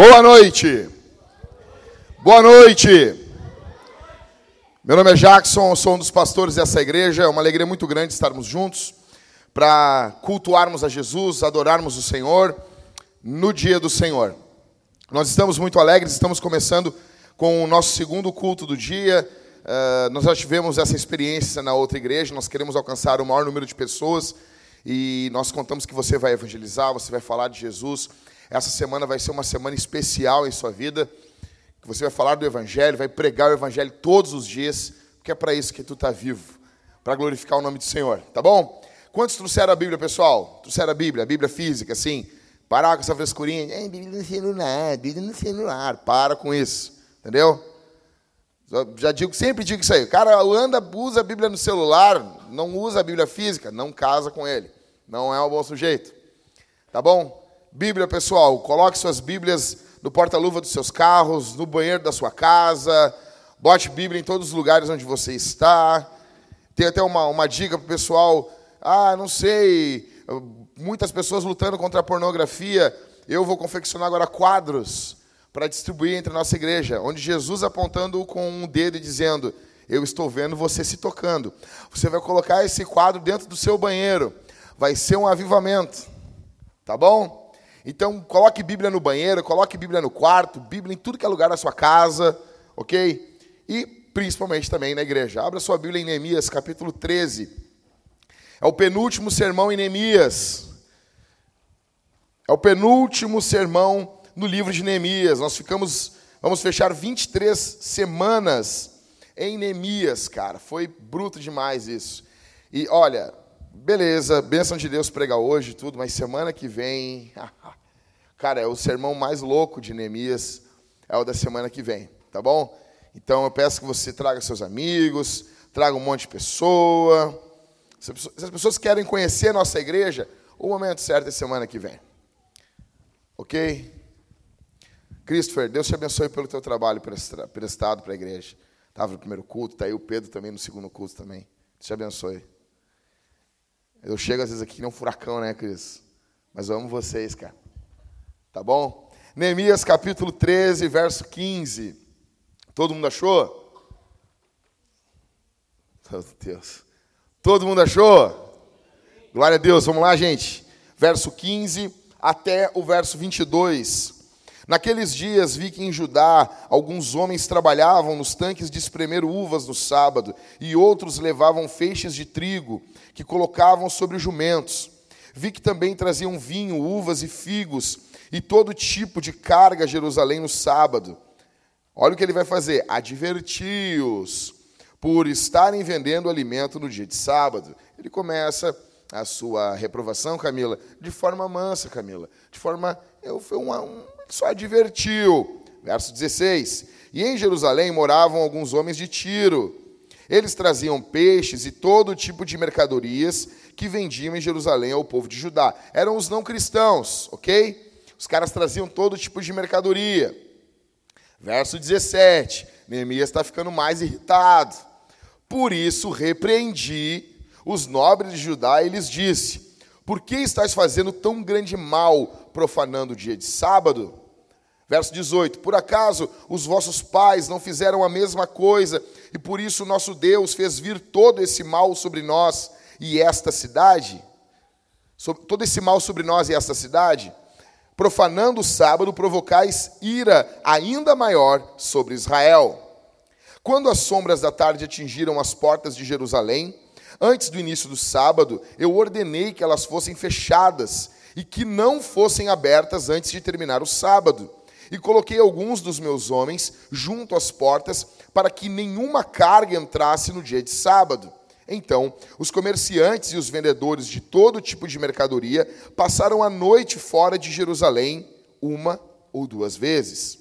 Boa noite. Boa noite. Meu nome é Jackson, sou um dos pastores dessa igreja. É uma alegria muito grande estarmos juntos para cultuarmos a Jesus, adorarmos o Senhor no dia do Senhor. Nós estamos muito alegres, estamos começando com o nosso segundo culto do dia. Uh, nós já tivemos essa experiência na outra igreja, nós queremos alcançar o maior número de pessoas e nós contamos que você vai evangelizar, você vai falar de Jesus. Essa semana vai ser uma semana especial em sua vida, que você vai falar do Evangelho, vai pregar o Evangelho todos os dias, porque é para isso que tu está vivo, para glorificar o nome do Senhor, tá bom? Quantos trouxeram a Bíblia, pessoal? Trouxeram a Bíblia, a Bíblia física, assim? Parar com essa frescurinha, é, Bíblia no celular, Bíblia no celular, para com isso, entendeu? Já digo, sempre digo isso aí. O cara anda, usa a Bíblia no celular, não usa a Bíblia física, não casa com ele. Não é um bom sujeito. Tá bom? Bíblia, pessoal, coloque suas Bíblias no porta-luva dos seus carros, no banheiro da sua casa, bote Bíblia em todos os lugares onde você está. Tem até uma, uma dica para o pessoal, ah, não sei, muitas pessoas lutando contra a pornografia, eu vou confeccionar agora quadros para distribuir entre a nossa igreja, onde Jesus apontando com um dedo e dizendo, eu estou vendo você se tocando. Você vai colocar esse quadro dentro do seu banheiro, vai ser um avivamento, tá bom? Então, coloque Bíblia no banheiro, coloque Bíblia no quarto, Bíblia em tudo que é lugar da sua casa, ok? E principalmente também na igreja. Abra sua Bíblia em Neemias, capítulo 13. É o penúltimo sermão em Neemias. É o penúltimo sermão no livro de Neemias. Nós ficamos, vamos fechar 23 semanas em Neemias, cara. Foi bruto demais isso. E olha, beleza, bênção de Deus pregar hoje tudo, mas semana que vem, Cara, é o sermão mais louco de Neemias, é o da semana que vem, tá bom? Então eu peço que você traga seus amigos, traga um monte de pessoa. Se as pessoas querem conhecer a nossa igreja, o momento certo é semana que vem. Ok? Christopher, Deus te abençoe pelo teu trabalho prestado para a igreja. Estava no primeiro culto, está aí o Pedro também no segundo culto também. Deus te abençoe. Eu chego às vezes aqui nem um furacão, né, Cris? Mas eu amo vocês, cara. Tá bom? Neemias capítulo 13, verso 15. Todo mundo achou? Meu Deus. Todo mundo achou? Glória a Deus. Vamos lá, gente. Verso 15 até o verso 22. Naqueles dias vi que em Judá alguns homens trabalhavam nos tanques de espremer uvas no sábado, e outros levavam feixes de trigo que colocavam sobre jumentos. Vi que também traziam vinho, uvas e figos e todo tipo de carga a Jerusalém no sábado. Olha o que ele vai fazer: adverti-os por estarem vendendo alimento no dia de sábado. Ele começa a sua reprovação, Camila, de forma mansa, Camila, de forma. Eu, um, um, só advertiu. Verso 16: E em Jerusalém moravam alguns homens de Tiro. Eles traziam peixes e todo tipo de mercadorias que vendiam em Jerusalém ao povo de Judá. Eram os não cristãos, ok? Os caras traziam todo tipo de mercadoria. Verso 17: Neemias está ficando mais irritado. Por isso repreendi os nobres de Judá e lhes disse: Por que estás fazendo tão grande mal, profanando o dia de sábado? Verso 18: Por acaso os vossos pais não fizeram a mesma coisa, e por isso nosso Deus fez vir todo esse mal sobre nós e esta cidade? Todo esse mal sobre nós e esta cidade? Profanando o sábado, provocais ira ainda maior sobre Israel. Quando as sombras da tarde atingiram as portas de Jerusalém, antes do início do sábado, eu ordenei que elas fossem fechadas e que não fossem abertas antes de terminar o sábado. E coloquei alguns dos meus homens junto às portas para que nenhuma carga entrasse no dia de sábado. Então, os comerciantes e os vendedores de todo tipo de mercadoria passaram a noite fora de Jerusalém uma ou duas vezes.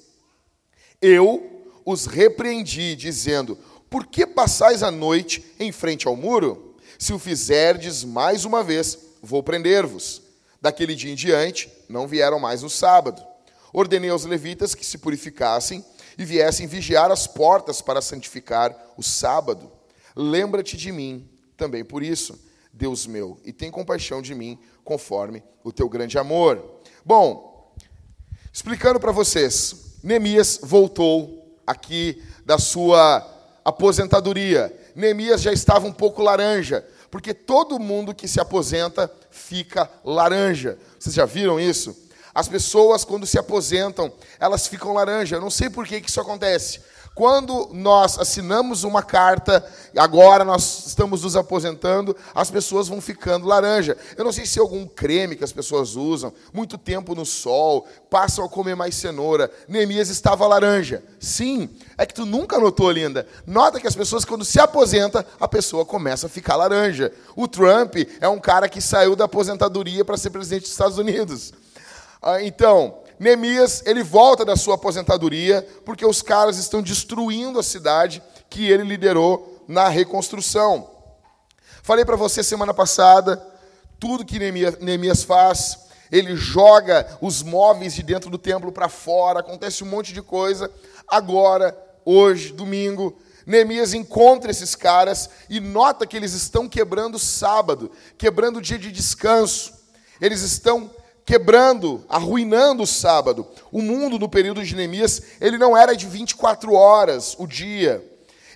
Eu os repreendi, dizendo: Por que passais a noite em frente ao muro? Se o fizerdes mais uma vez, vou prender-vos. Daquele dia em diante, não vieram mais no sábado. Ordenei aos levitas que se purificassem e viessem vigiar as portas para santificar o sábado. Lembra-te de mim também por isso, Deus meu, e tem compaixão de mim, conforme o teu grande amor. Bom, Explicando para vocês, Neemias voltou aqui da sua aposentadoria. Neemias já estava um pouco laranja, porque todo mundo que se aposenta fica laranja. Vocês já viram isso? As pessoas, quando se aposentam, elas ficam laranja. Eu não sei por que, que isso acontece. Quando nós assinamos uma carta, agora nós estamos nos aposentando, as pessoas vão ficando laranja. Eu não sei se é algum creme que as pessoas usam, muito tempo no sol, passam a comer mais cenoura. Neemias estava laranja. Sim, é que tu nunca notou, linda. Nota que as pessoas, quando se aposenta, a pessoa começa a ficar laranja. O Trump é um cara que saiu da aposentadoria para ser presidente dos Estados Unidos. Ah, então, Neemias, ele volta da sua aposentadoria porque os caras estão destruindo a cidade que ele liderou na reconstrução. Falei para você semana passada, tudo que Neemias, Neemias faz, ele joga os móveis de dentro do templo para fora, acontece um monte de coisa. Agora, hoje, domingo, Neemias encontra esses caras e nota que eles estão quebrando sábado, quebrando o dia de descanso. Eles estão quebrando, arruinando o sábado. O mundo no período de Neemias, ele não era de 24 horas o dia.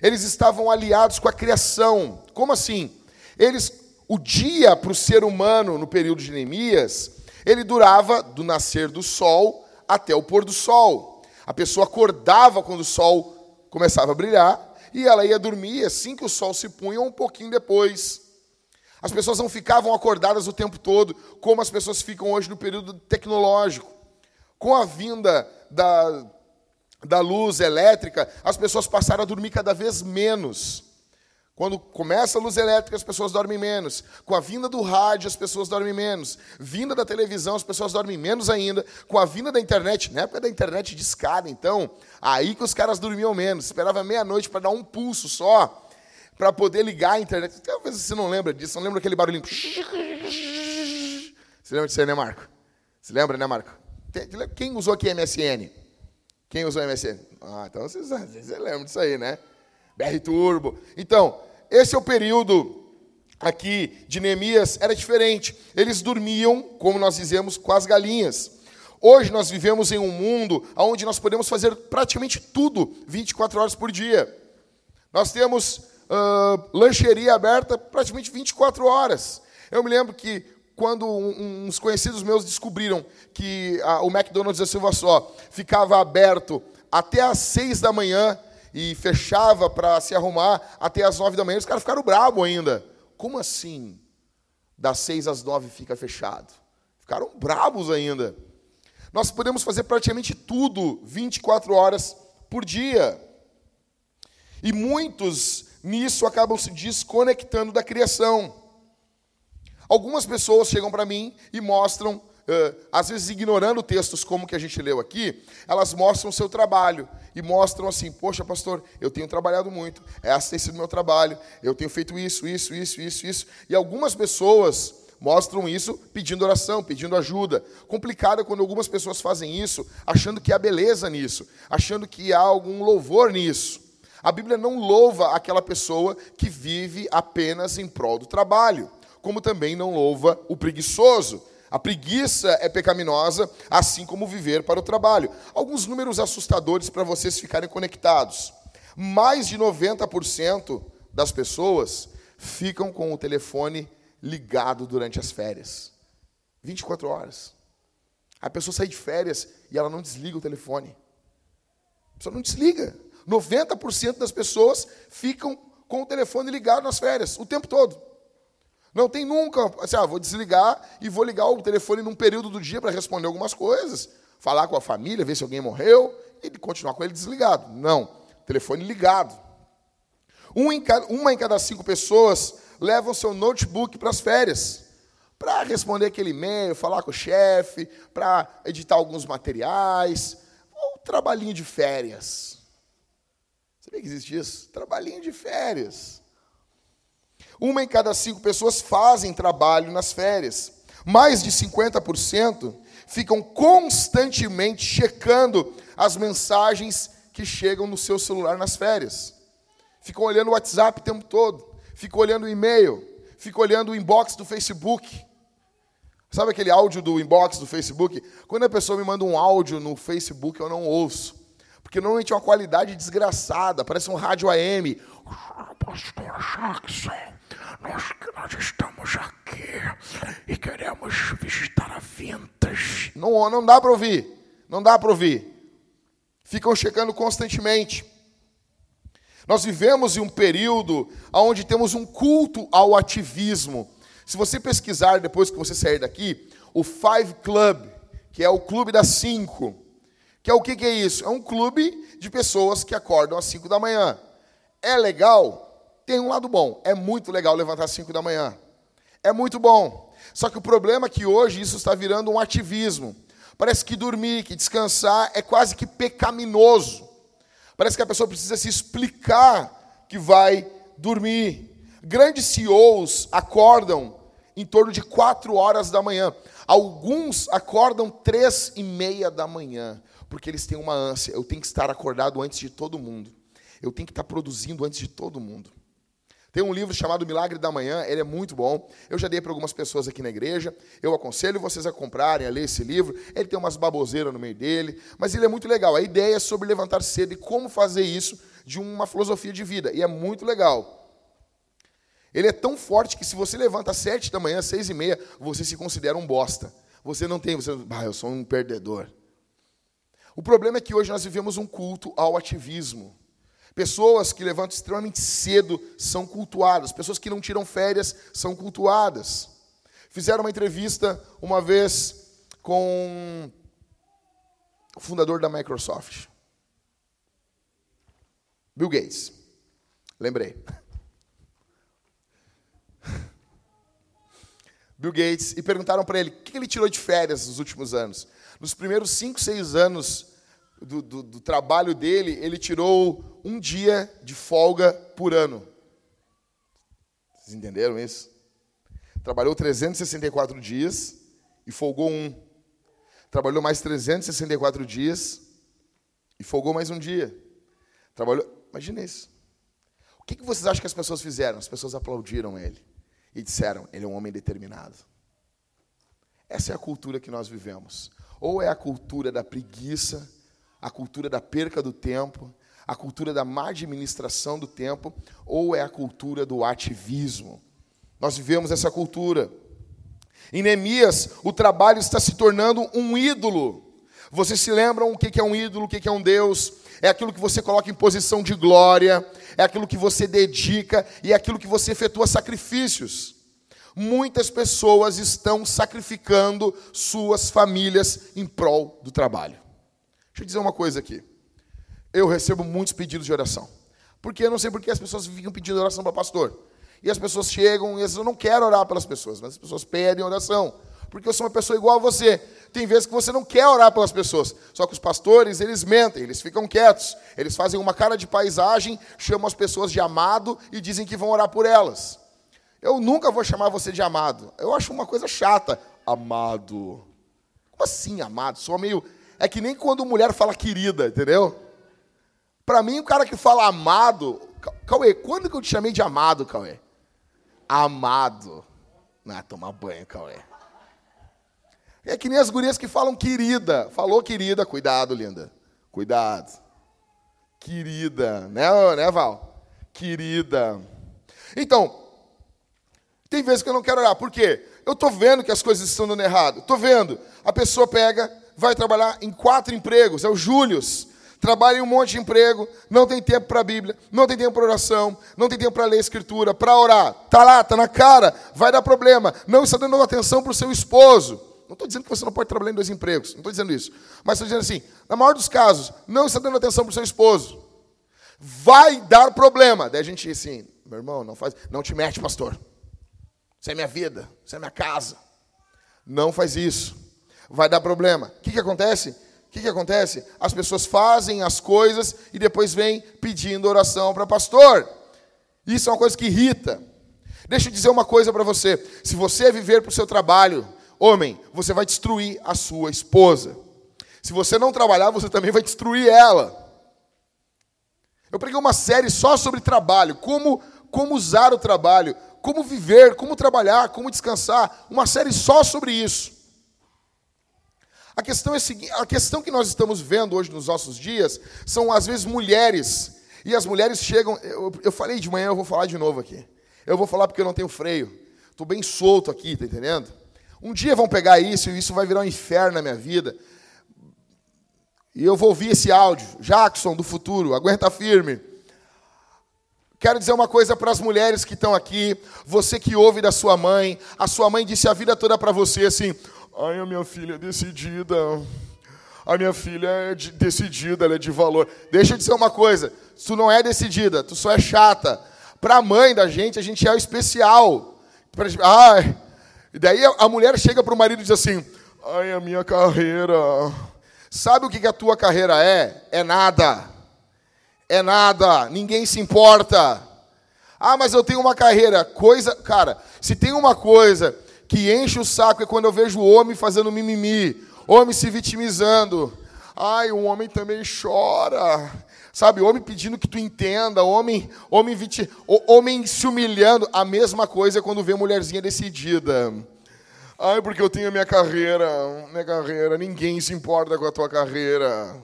Eles estavam aliados com a criação. Como assim? Eles o dia para o ser humano no período de Neemias, ele durava do nascer do sol até o pôr do sol. A pessoa acordava quando o sol começava a brilhar e ela ia dormir assim que o sol se punha um pouquinho depois. As pessoas não ficavam acordadas o tempo todo, como as pessoas ficam hoje no período tecnológico. Com a vinda da, da luz elétrica, as pessoas passaram a dormir cada vez menos. Quando começa a luz elétrica, as pessoas dormem menos. Com a vinda do rádio, as pessoas dormem menos. Vinda da televisão, as pessoas dormem menos ainda. Com a vinda da internet, na época da internet de escada, então, aí que os caras dormiam menos. Esperava meia-noite para dar um pulso só para poder ligar a internet. Talvez você não lembra disso, não lembra aquele barulhinho. Você lembra disso aí, né, Marco? Você lembra, né, Marco? Quem usou aqui MSN? Quem usou MSN? Ah, então vocês, você lembra disso aí, né? BR Turbo. Então, esse é o período aqui de Neemias, era diferente. Eles dormiam, como nós dizemos, com as galinhas. Hoje nós vivemos em um mundo onde nós podemos fazer praticamente tudo 24 horas por dia. Nós temos uh, lancheria aberta praticamente 24 horas. Eu me lembro que quando uns conhecidos meus descobriram que a, o McDonald's da Silva Só ficava aberto até às 6 da manhã e fechava para se arrumar até às 9 da manhã, os caras ficaram bravos ainda. Como assim? Das 6 às 9 fica fechado. Ficaram bravos ainda. Nós podemos fazer praticamente tudo 24 horas por dia. E muitos nisso acabam se desconectando da criação. Algumas pessoas chegam para mim e mostram, às vezes ignorando textos como que a gente leu aqui, elas mostram o seu trabalho e mostram assim: Poxa, pastor, eu tenho trabalhado muito, essa tem sido meu trabalho, eu tenho feito isso, isso, isso, isso, isso. E algumas pessoas mostram isso pedindo oração, pedindo ajuda. Complicado é quando algumas pessoas fazem isso achando que há beleza nisso, achando que há algum louvor nisso. A Bíblia não louva aquela pessoa que vive apenas em prol do trabalho, como também não louva o preguiçoso. A preguiça é pecaminosa, assim como viver para o trabalho. Alguns números assustadores para vocês ficarem conectados. Mais de 90% das pessoas ficam com o telefone ligado durante as férias. 24 horas. A pessoa sai de férias e ela não desliga o telefone. A pessoa não desliga. 90% das pessoas ficam com o telefone ligado nas férias, o tempo todo. Não tem nunca, assim, ah, vou desligar e vou ligar o telefone num período do dia para responder algumas coisas, falar com a família, ver se alguém morreu e continuar com ele desligado. Não, telefone ligado. Um em cada, uma em cada cinco pessoas levam seu notebook para as férias, para responder aquele e-mail, falar com o chefe, para editar alguns materiais, um trabalhinho de férias. Sabia que existe isso? Trabalhinho de férias. Uma em cada cinco pessoas fazem trabalho nas férias. Mais de 50% ficam constantemente checando as mensagens que chegam no seu celular nas férias. Ficam olhando o WhatsApp o tempo todo, ficam olhando o e-mail, ficam olhando o inbox do Facebook. Sabe aquele áudio do inbox do Facebook? Quando a pessoa me manda um áudio no Facebook, eu não ouço. Porque normalmente é uma qualidade desgraçada, parece um rádio AM. Pastor Jackson, nós, nós estamos aqui e queremos visitar a Vintage. Não, não dá para ouvir, não dá para ouvir. Ficam checando constantemente. Nós vivemos em um período onde temos um culto ao ativismo. Se você pesquisar depois que você sair daqui, o Five Club, que é o clube das cinco, que é o que, que é isso? É um clube de pessoas que acordam às 5 da manhã. É legal? Tem um lado bom. É muito legal levantar às 5 da manhã. É muito bom. Só que o problema é que hoje isso está virando um ativismo. Parece que dormir, que descansar é quase que pecaminoso. Parece que a pessoa precisa se explicar que vai dormir. Grandes CEOs acordam em torno de 4 horas da manhã. Alguns acordam três e meia da manhã porque eles têm uma ânsia. Eu tenho que estar acordado antes de todo mundo. Eu tenho que estar produzindo antes de todo mundo. Tem um livro chamado Milagre da Manhã, ele é muito bom. Eu já dei para algumas pessoas aqui na igreja. Eu aconselho vocês a comprarem, a ler esse livro. Ele tem umas baboseiras no meio dele, mas ele é muito legal. A ideia é sobre levantar cedo e como fazer isso de uma filosofia de vida. E é muito legal. Ele é tão forte que se você levanta às sete da manhã, seis e meia, você se considera um bosta. Você não tem, você, ah, eu sou um perdedor. O problema é que hoje nós vivemos um culto ao ativismo. Pessoas que levantam extremamente cedo são cultuadas, pessoas que não tiram férias são cultuadas. Fizeram uma entrevista uma vez com o fundador da Microsoft, Bill Gates. Lembrei. Bill Gates, e perguntaram para ele o que ele tirou de férias nos últimos anos. Nos primeiros cinco, seis anos do, do, do trabalho dele, ele tirou um dia de folga por ano. Vocês entenderam isso? Trabalhou 364 dias e folgou um. Trabalhou mais 364 dias e folgou mais um dia. Trabalhou. Imagina isso. O que vocês acham que as pessoas fizeram? As pessoas aplaudiram ele e disseram: ele é um homem determinado. Essa é a cultura que nós vivemos. Ou é a cultura da preguiça, a cultura da perca do tempo, a cultura da má administração do tempo, ou é a cultura do ativismo. Nós vivemos essa cultura. Em Neemias, o trabalho está se tornando um ídolo. Vocês se lembram o que é um ídolo, o que é um Deus? É aquilo que você coloca em posição de glória, é aquilo que você dedica e é aquilo que você efetua sacrifícios. Muitas pessoas estão sacrificando suas famílias em prol do trabalho. Deixa eu dizer uma coisa aqui. Eu recebo muitos pedidos de oração. Porque eu não sei porque as pessoas ficam pedindo oração para pastor. E as pessoas chegam e eu não quero orar pelas pessoas, mas as pessoas pedem oração. Porque eu sou uma pessoa igual a você. Tem vezes que você não quer orar pelas pessoas. Só que os pastores, eles mentem, eles ficam quietos. Eles fazem uma cara de paisagem, chamam as pessoas de amado e dizem que vão orar por elas. Eu nunca vou chamar você de amado. Eu acho uma coisa chata. Amado. Como assim, amado? Sou meio. É que nem quando mulher fala querida, entendeu? Para mim, o cara que fala amado. Cauê, quando que eu te chamei de amado, Cauê? Amado. Ah, tomar banho, Cauê. É que nem as gurias que falam querida. Falou querida, cuidado, linda. Cuidado. Querida, né, né Val? Querida. Então, tem vezes que eu não quero orar. Por quê? Eu estou vendo que as coisas estão dando errado. Estou vendo. A pessoa pega, vai trabalhar em quatro empregos. É o Július. Trabalha em um monte de emprego, não tem tempo para a Bíblia, não tem tempo para oração, não tem tempo para ler a Escritura, para orar. Está lá, está na cara, vai dar problema. Não está dando atenção para o seu esposo. Não estou dizendo que você não pode trabalhar em dois empregos, não estou dizendo isso. Mas estou dizendo assim, na maior dos casos, não está dando atenção para o seu esposo. Vai dar problema. Daí a gente assim, meu irmão, não faz, não te mete, pastor. Isso é minha vida, isso é minha casa. Não faz isso. Vai dar problema. O que, que acontece? O que, que acontece? As pessoas fazem as coisas e depois vêm pedindo oração para pastor. Isso é uma coisa que irrita. Deixa eu dizer uma coisa para você. Se você viver para o seu trabalho, homem, você vai destruir a sua esposa. Se você não trabalhar, você também vai destruir ela. Eu preguei uma série só sobre trabalho, como, como usar o trabalho como viver, como trabalhar, como descansar, uma série só sobre isso. A questão é a questão que nós estamos vendo hoje nos nossos dias são às vezes mulheres, e as mulheres chegam, eu, eu falei de manhã, eu vou falar de novo aqui. Eu vou falar porque eu não tenho freio. Estou bem solto aqui, tá entendendo? Um dia vão pegar isso e isso vai virar um inferno na minha vida. E eu vou ouvir esse áudio. Jackson, do futuro, aguenta firme. Quero dizer uma coisa para as mulheres que estão aqui, você que ouve da sua mãe, a sua mãe disse a vida toda para você assim: ai, a minha filha é decidida, a minha filha é de, decidida, ela é de valor. Deixa eu dizer uma coisa: tu não é decidida, tu só é chata. Para a mãe da gente, a gente é o especial. Ai, e daí a mulher chega para o marido e diz assim: ai, a minha carreira. Sabe o que a tua carreira é? É nada é nada, ninguém se importa. Ah, mas eu tenho uma carreira, coisa, cara, se tem uma coisa que enche o saco é quando eu vejo homem fazendo mimimi, homem se vitimizando. Ai, o homem também chora. Sabe, homem pedindo que tu entenda, homem, homem, viti, homem se humilhando. A mesma coisa é quando vê mulherzinha decidida. Ai, porque eu tenho a minha carreira, minha carreira, ninguém se importa com a tua carreira.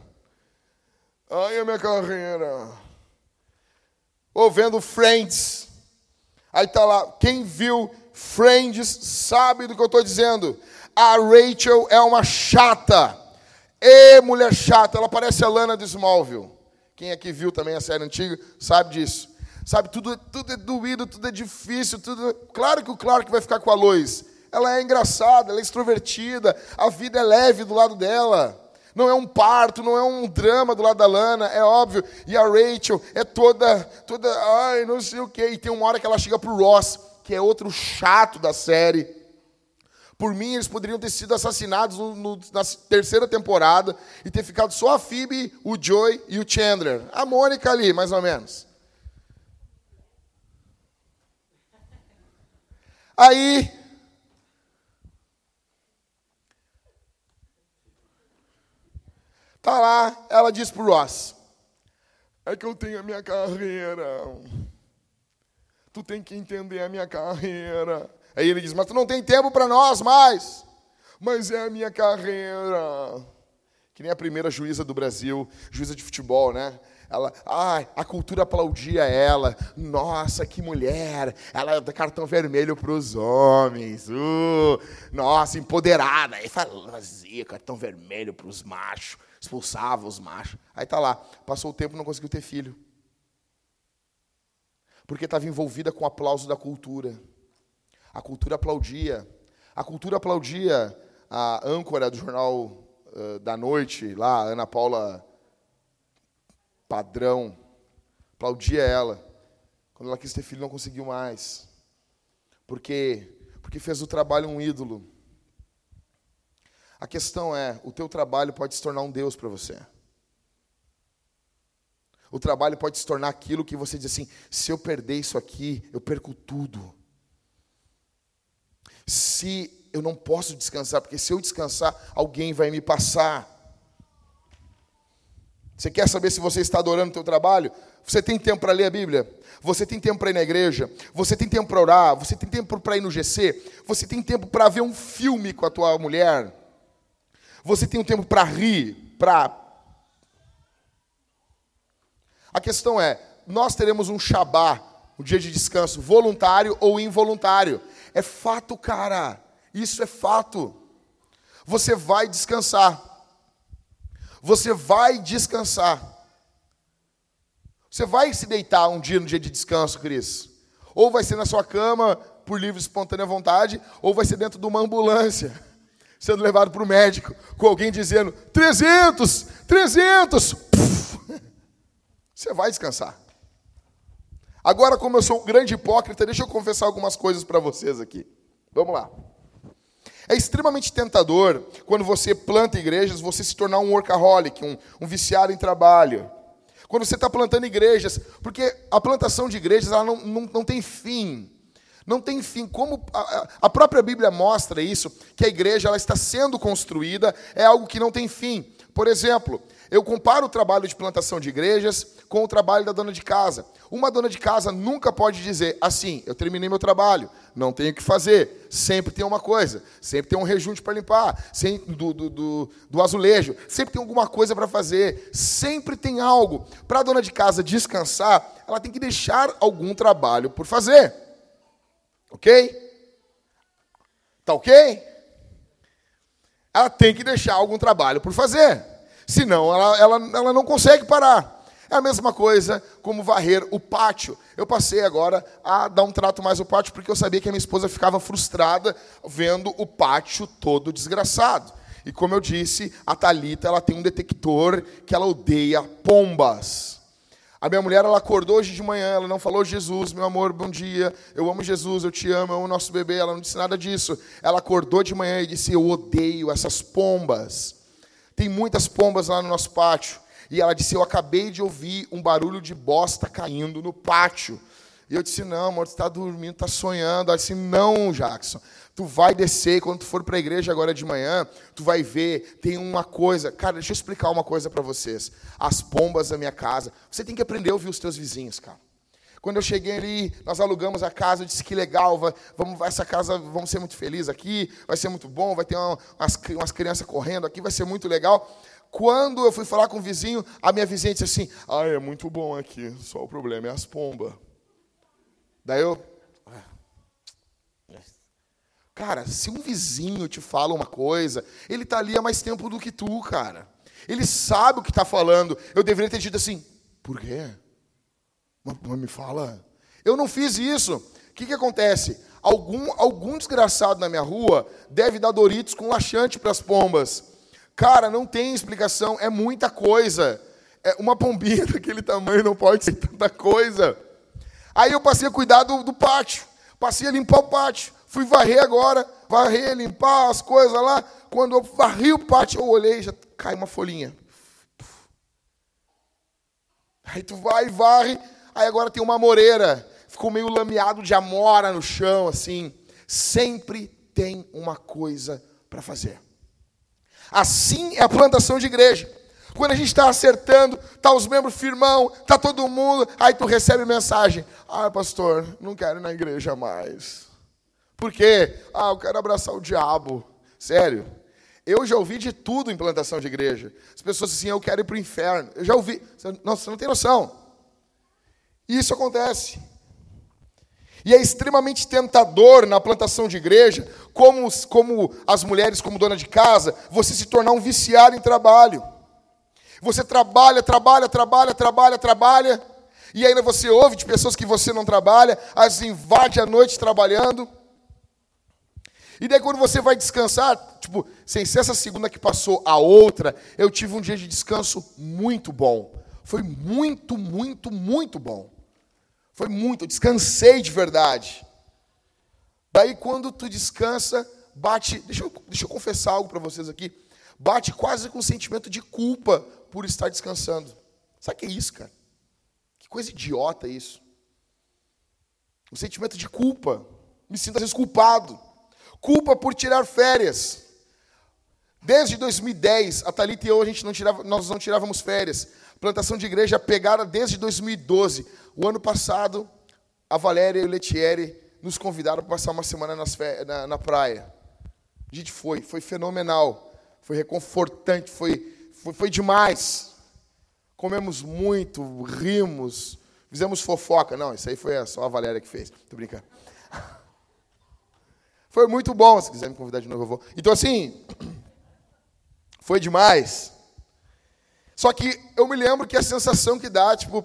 Ai, a minha carreira. Ou vendo Friends. Aí tá lá, quem viu Friends sabe do que eu estou dizendo. A Rachel é uma chata. E mulher chata, ela parece a Lana de Smallville. Quem aqui viu também a série antiga sabe disso. Sabe, tudo, tudo é doído, tudo é difícil, tudo. Claro que o Clark vai ficar com a Lois. Ela é engraçada, ela é extrovertida, a vida é leve do lado dela não é um parto, não é um drama do lado da Lana, é óbvio. E a Rachel é toda, toda, ai, não sei o quê. E tem uma hora que ela chega pro Ross, que é outro chato da série. Por mim, eles poderiam ter sido assassinados no, no, na terceira temporada e ter ficado só a Phoebe, o Joey e o Chandler. A Mônica ali, mais ou menos. Aí, Tá lá, ela diz pro Ross: É que eu tenho a minha carreira. Tu tem que entender a minha carreira. Aí ele diz: Mas tu não tem tempo para nós mais. Mas é a minha carreira. Que nem a primeira juíza do Brasil, juíza de futebol, né? Ela, ai, a cultura aplaudia ela. Nossa, que mulher! Ela dá cartão vermelho para os homens. Uh, nossa, empoderada. Aí fazia cartão vermelho para os machos expulsava os machos. Aí tá lá, passou o tempo não conseguiu ter filho. Porque estava envolvida com o aplauso da cultura. A cultura aplaudia. A cultura aplaudia a âncora do jornal uh, da noite, lá, Ana Paula Padrão. Aplaudia ela. Quando ela quis ter filho, não conseguiu mais. Porque porque fez o trabalho um ídolo. A questão é: o teu trabalho pode se tornar um Deus para você. O trabalho pode se tornar aquilo que você diz assim: se eu perder isso aqui, eu perco tudo. Se eu não posso descansar, porque se eu descansar, alguém vai me passar. Você quer saber se você está adorando o teu trabalho? Você tem tempo para ler a Bíblia? Você tem tempo para ir na igreja? Você tem tempo para orar? Você tem tempo para ir no GC? Você tem tempo para ver um filme com a tua mulher? Você tem um tempo para rir, para. A questão é: nós teremos um Shabá, um dia de descanso, voluntário ou involuntário. É fato, cara. Isso é fato. Você vai descansar. Você vai descansar. Você vai se deitar um dia no dia de descanso, Cris. Ou vai ser na sua cama, por livre e espontânea vontade, ou vai ser dentro de uma ambulância sendo levado para o médico, com alguém dizendo: 300, 300. Você vai descansar. Agora, como eu sou um grande hipócrita, deixa eu confessar algumas coisas para vocês aqui. Vamos lá. É extremamente tentador, quando você planta igrejas, você se tornar um workaholic, um, um viciado em trabalho. Quando você está plantando igrejas, porque a plantação de igrejas ela não, não, não tem fim não tem fim. Como a própria Bíblia mostra isso, que a igreja ela está sendo construída, é algo que não tem fim. Por exemplo, eu comparo o trabalho de plantação de igrejas com o trabalho da dona de casa. Uma dona de casa nunca pode dizer assim: eu terminei meu trabalho, não tenho o que fazer. Sempre tem uma coisa, sempre tem um rejunte para limpar, sempre, do, do, do, do azulejo, sempre tem alguma coisa para fazer, sempre tem algo. Para a dona de casa descansar, ela tem que deixar algum trabalho por fazer. Ok? Tá ok? Ela tem que deixar algum trabalho por fazer. Senão ela, ela, ela não consegue parar. É a mesma coisa como varrer o pátio. Eu passei agora a dar um trato mais ao pátio porque eu sabia que a minha esposa ficava frustrada vendo o pátio todo desgraçado. E como eu disse, a Talita ela tem um detector que ela odeia pombas. A minha mulher ela acordou hoje de manhã, ela não falou Jesus, meu amor, bom dia, eu amo Jesus, eu te amo, eu amo o nosso bebê, ela não disse nada disso. Ela acordou de manhã e disse: Eu odeio essas pombas. Tem muitas pombas lá no nosso pátio. E ela disse: Eu acabei de ouvir um barulho de bosta caindo no pátio. E eu disse: Não, amor, você está dormindo, está sonhando. Ela disse: Não, Jackson. Tu vai descer, quando tu for para a igreja agora de manhã, tu vai ver, tem uma coisa. Cara, deixa eu explicar uma coisa para vocês. As pombas da minha casa. Você tem que aprender a ouvir os teus vizinhos, cara. Quando eu cheguei ali, nós alugamos a casa, eu disse que legal, vai, vamos, essa casa, vamos ser muito felizes aqui, vai ser muito bom, vai ter uma, umas, umas crianças correndo aqui, vai ser muito legal. Quando eu fui falar com o vizinho, a minha vizinha disse assim: Ah, é muito bom aqui, só o problema é as pombas. Daí eu. Cara, se um vizinho te fala uma coisa, ele está ali há mais tempo do que tu, cara. Ele sabe o que está falando. Eu deveria ter dito assim: Por quê? Mas me fala. Eu não fiz isso. O que, que acontece? Algum, algum desgraçado na minha rua deve dar Doritos com laxante para as pombas. Cara, não tem explicação, é muita coisa. É uma pombinha daquele tamanho não pode ser tanta coisa. Aí eu passei a cuidar do, do pátio, passei a limpar o pátio. Fui varrer agora, varrer, limpar as coisas lá. Quando eu varri o pátio, eu olhei, já cai uma folhinha. Aí tu vai e varre, aí agora tem uma moreira. Ficou meio lameado de amora no chão, assim. Sempre tem uma coisa para fazer. Assim é a plantação de igreja. Quando a gente está acertando, tá os membros firmão, tá todo mundo, aí tu recebe mensagem: "Ah, pastor, não quero ir na igreja mais". Por quê? Ah, eu quero abraçar o diabo. Sério? Eu já ouvi de tudo em plantação de igreja. As pessoas assim, eu quero ir para o inferno. Eu já ouvi. Nossa, você não tem noção. Isso acontece. E é extremamente tentador na plantação de igreja, como, como as mulheres, como dona de casa, você se tornar um viciado em trabalho. Você trabalha, trabalha, trabalha, trabalha, trabalha, e ainda você ouve de pessoas que você não trabalha, as invade a noite trabalhando. E daí quando você vai descansar, tipo, sem ser essa segunda que passou, a outra, eu tive um dia de descanso muito bom. Foi muito, muito, muito bom. Foi muito, eu descansei de verdade. Daí quando tu descansa, bate, deixa eu, deixa eu confessar algo para vocês aqui, bate quase com um sentimento de culpa por estar descansando. Sabe o que é isso, cara? Que coisa idiota isso. Um sentimento de culpa. Me sinto às vezes culpado. Culpa por tirar férias. Desde 2010, a Thalita e eu, a gente não tirava, nós não tirávamos férias. Plantação de igreja pegada desde 2012. O ano passado, a Valéria e o Letieri nos convidaram para passar uma semana na, na praia. A gente foi, foi fenomenal, foi reconfortante, foi, foi, foi demais. Comemos muito, rimos, fizemos fofoca. Não, isso aí foi só a Valéria que fez. Tô brincando. Foi muito bom, se quiser me convidar de novo, eu vou. Então, assim, foi demais. Só que eu me lembro que a sensação que dá, tipo,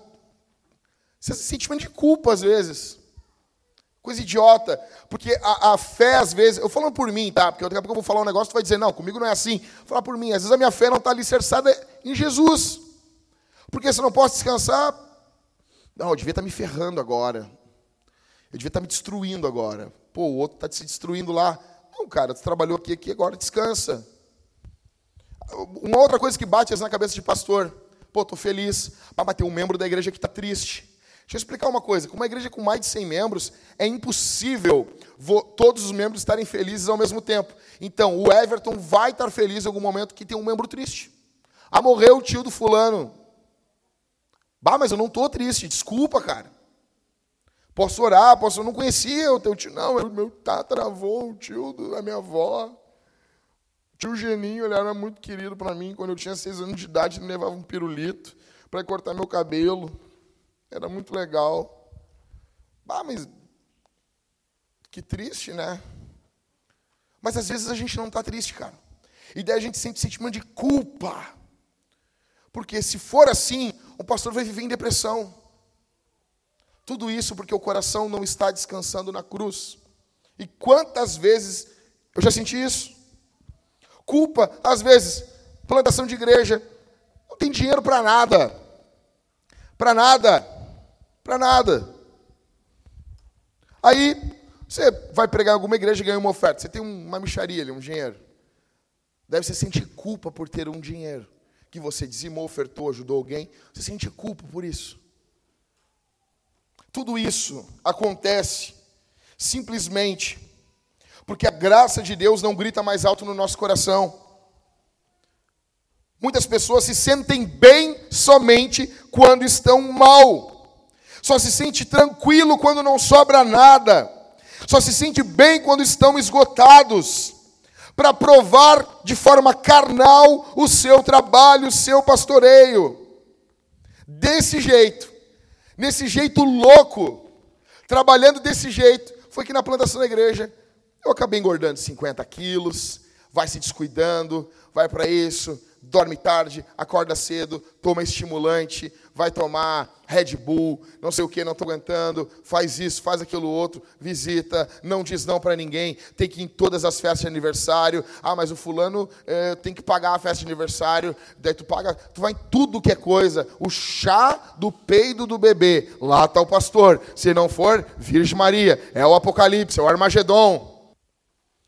sentimento de culpa às vezes. Coisa idiota. Porque a, a, fé, às vezes, eu falando por mim, tá? Porque daqui a pouco eu vou falar um negócio, tu vai dizer, não, comigo não é assim. Vou falar por mim, às vezes a minha fé não está alicerçada em Jesus. Porque se eu não posso descansar, não, eu devia estar tá me ferrando agora. Eu devia estar tá me destruindo agora. Pô, o outro está se destruindo lá. Não, cara, tu trabalhou aqui, aqui, agora descansa. Uma outra coisa que bate na cabeça de pastor. Pô, estou feliz. Mas tem um membro da igreja que está triste. Deixa eu explicar uma coisa. Com uma igreja com mais de 100 membros, é impossível todos os membros estarem felizes ao mesmo tempo. Então, o Everton vai estar feliz em algum momento que tem um membro triste. Ah, morreu o tio do fulano. Bah, mas eu não estou triste, desculpa, cara. Posso orar, posso. Eu não conhecia o teu tio. Não, o meu tataravô, o tio da minha avó. O tio Geninho, ele era muito querido para mim. Quando eu tinha seis anos de idade, ele me levava um pirulito para cortar meu cabelo. Era muito legal. Bah, mas. Que triste, né? Mas às vezes a gente não está triste, cara. E daí a gente sente sentimento de culpa. Porque se for assim, o pastor vai viver em depressão. Tudo isso porque o coração não está descansando na cruz. E quantas vezes eu já senti isso? Culpa, às vezes, plantação de igreja, não tem dinheiro para nada. Para nada. Para nada. Aí, você vai pregar em alguma igreja e ganha uma oferta. Você tem uma micharia ali, um dinheiro. Deve você sentir culpa por ter um dinheiro. Que você dizimou, ofertou, ajudou alguém. Você sente culpa por isso. Tudo isso acontece simplesmente porque a graça de Deus não grita mais alto no nosso coração. Muitas pessoas se sentem bem somente quando estão mal. Só se sente tranquilo quando não sobra nada. Só se sente bem quando estão esgotados. Para provar de forma carnal o seu trabalho, o seu pastoreio. Desse jeito, nesse jeito louco, trabalhando desse jeito, foi que na plantação da igreja eu acabei engordando 50 quilos, vai se descuidando, vai para isso, dorme tarde, acorda cedo, toma estimulante, vai tomar Red Bull, não sei o que, não estou aguentando, faz isso, faz aquilo outro, visita, não diz não para ninguém, tem que ir em todas as festas de aniversário. Ah, mas o fulano é, tem que pagar a festa de aniversário, daí tu paga, tu vai em tudo que é coisa. O chá do peido do bebê, lá está o pastor. Se não for, Virgem Maria, é o Apocalipse, é o Armagedon.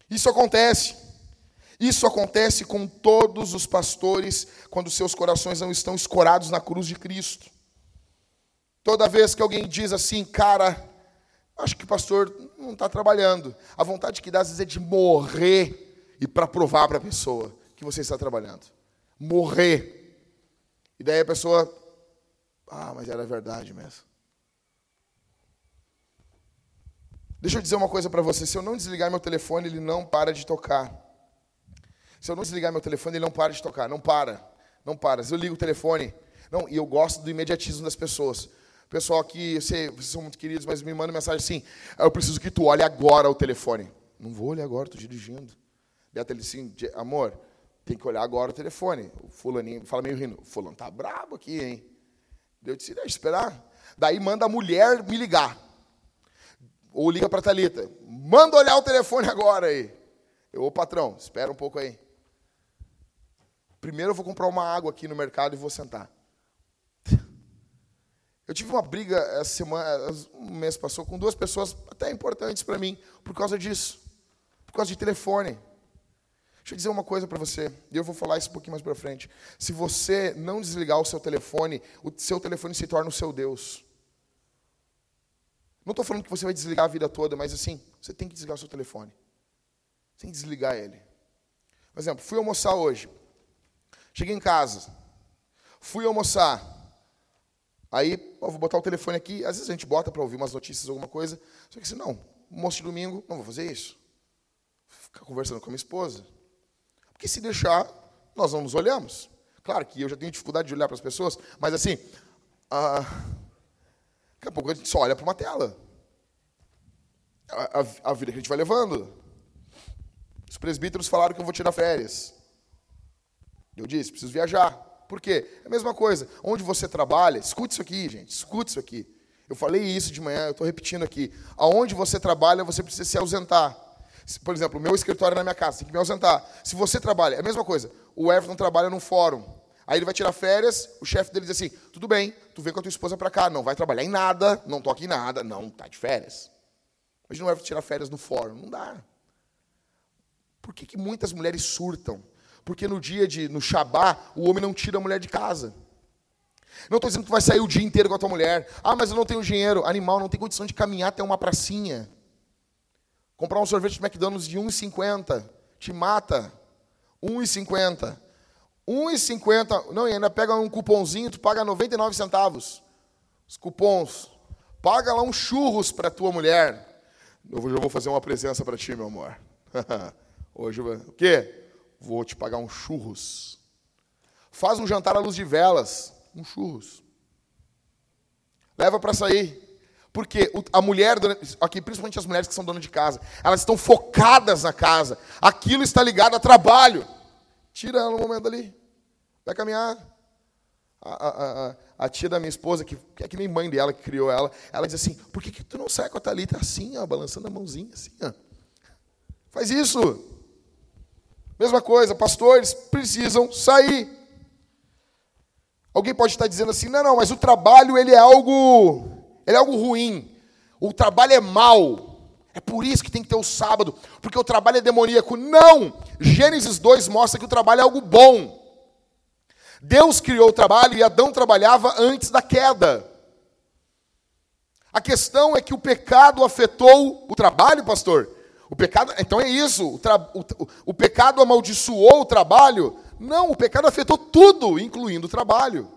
Isso acontece. Isso acontece com todos os pastores quando seus corações não estão escorados na cruz de Cristo. Toda vez que alguém diz assim, cara, acho que o pastor não está trabalhando. A vontade que dá às vezes é de morrer e para provar para a pessoa que você está trabalhando. Morrer. E daí a pessoa, ah, mas era verdade mesmo. Deixa eu dizer uma coisa para você: se eu não desligar meu telefone, ele não para de tocar. Se eu não desligar meu telefone, ele não para de tocar. Não para. Não para. Se eu ligo o telefone. Não, e eu gosto do imediatismo das pessoas. Pessoal aqui, eu sei, vocês são muito queridos, mas me mandam mensagem assim: eu preciso que tu olhe agora o telefone. Não vou olhar agora, estou dirigindo. Beata, ele assim, amor, tem que olhar agora o telefone. O fulaninho fala meio rindo: o fulano tá brabo aqui, hein? Eu disse: deixa esperar. Daí manda a mulher me ligar. Ou liga para a Thalita, manda olhar o telefone agora aí. Eu, ô patrão, espera um pouco aí. Primeiro eu vou comprar uma água aqui no mercado e vou sentar. Eu tive uma briga essa semana, um mês passou, com duas pessoas até importantes para mim, por causa disso. Por causa de telefone. Deixa eu dizer uma coisa para você, e eu vou falar isso um pouquinho mais para frente. Se você não desligar o seu telefone, o seu telefone se torna o seu Deus. Não estou falando que você vai desligar a vida toda, mas assim, você tem que desligar o seu telefone. Você tem que desligar ele. Por exemplo, fui almoçar hoje. Cheguei em casa. Fui almoçar. Aí, ó, vou botar o telefone aqui. Às vezes a gente bota para ouvir umas notícias, alguma coisa. Só que assim, não, almoço de domingo, não vou fazer isso. Vou ficar conversando com a minha esposa. Porque se deixar, nós não nos olhamos. Claro que eu já tenho dificuldade de olhar para as pessoas, mas assim, ah, Daqui a pouco a gente só olha para uma tela. A, a, a, vida que a gente vai levando. Os presbíteros falaram que eu vou tirar férias. Eu disse, preciso viajar. Por quê? É a mesma coisa. Onde você trabalha, escute isso aqui, gente, escute isso aqui. Eu falei isso de manhã, eu estou repetindo aqui. Aonde você trabalha, você precisa se ausentar. Por exemplo, o meu escritório é na minha casa, tem que me ausentar. Se você trabalha, é a mesma coisa. O Everton trabalha num fórum. Aí ele vai tirar férias, o chefe dele diz assim: tudo bem, tu vem com a tua esposa para cá, não vai trabalhar em nada, não toque em nada, não, tá de férias. Mas não vai tirar férias no fórum, não dá. Por que, que muitas mulheres surtam? Porque no dia de, no Shabá, o homem não tira a mulher de casa. Não estou dizendo que tu vai sair o dia inteiro com a tua mulher. Ah, mas eu não tenho dinheiro. Animal, não tem condição de caminhar até uma pracinha. Comprar um sorvete de McDonald's de 1,50 te mata. 1,50. 1,50. Não, e ainda pega um cupomzinho, tu paga 99 centavos. Os cupons. Paga lá uns churros para tua mulher. Hoje eu vou fazer uma presença para ti, meu amor. Hoje eu vou... O quê? Vou te pagar uns churros. Faz um jantar à luz de velas. Um churros. Leva para sair. Porque a mulher, aqui principalmente as mulheres que são donas de casa, elas estão focadas na casa. Aquilo está ligado a trabalho. Tira ela no momento ali. Vai caminhar. A, a, a, a, tia da minha esposa, que, que, é que nem mãe dela, que criou ela, ela diz assim: por que, que tu não sai com a Thalita assim, ó, balançando a mãozinha, assim, ó? Faz isso. Mesma coisa, pastores precisam sair. Alguém pode estar dizendo assim: não, não, mas o trabalho ele é algo ele é algo ruim. O trabalho é mal. É por isso que tem que ter o sábado, porque o trabalho é demoníaco. Não! Gênesis 2 mostra que o trabalho é algo bom. Deus criou o trabalho e Adão trabalhava antes da queda. A questão é que o pecado afetou o trabalho, pastor. O pecado, então é isso. O, tra, o, o pecado amaldiçoou o trabalho? Não, o pecado afetou tudo, incluindo o trabalho.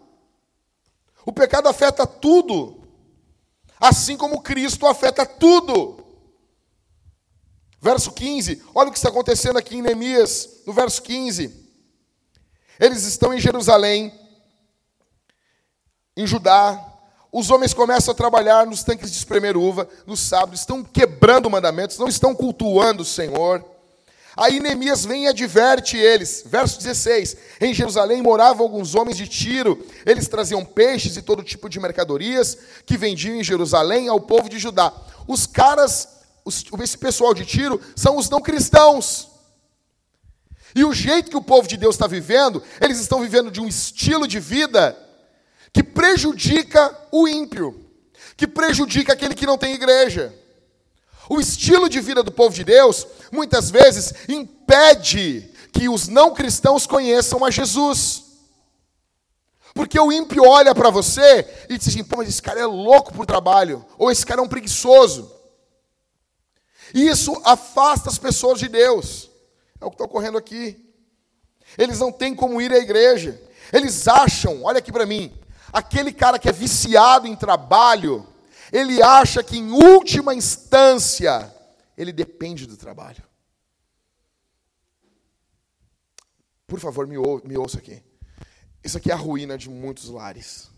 O pecado afeta tudo. Assim como Cristo afeta tudo. Verso 15, olha o que está acontecendo aqui em Neemias, no verso 15. Eles estão em Jerusalém, em Judá. Os homens começam a trabalhar nos tanques de espremer uva, no sábado, estão quebrando mandamentos, não estão cultuando o Senhor. Aí Neemias vem e adverte eles. Verso 16: Em Jerusalém moravam alguns homens de Tiro. Eles traziam peixes e todo tipo de mercadorias que vendiam em Jerusalém ao povo de Judá. Os caras, os, esse pessoal de Tiro, são os não cristãos. E o jeito que o povo de Deus está vivendo, eles estão vivendo de um estilo de vida que prejudica o ímpio, que prejudica aquele que não tem igreja. O estilo de vida do povo de Deus, muitas vezes, impede que os não cristãos conheçam a Jesus. Porque o ímpio olha para você e diz assim: pô, mas esse cara é louco por trabalho, ou esse cara é um preguiçoso. E isso afasta as pessoas de Deus. É o que está ocorrendo aqui. Eles não têm como ir à igreja. Eles acham, olha aqui para mim, aquele cara que é viciado em trabalho, ele acha que, em última instância, ele depende do trabalho. Por favor, me, ou, me ouça aqui. Isso aqui é a ruína de muitos lares.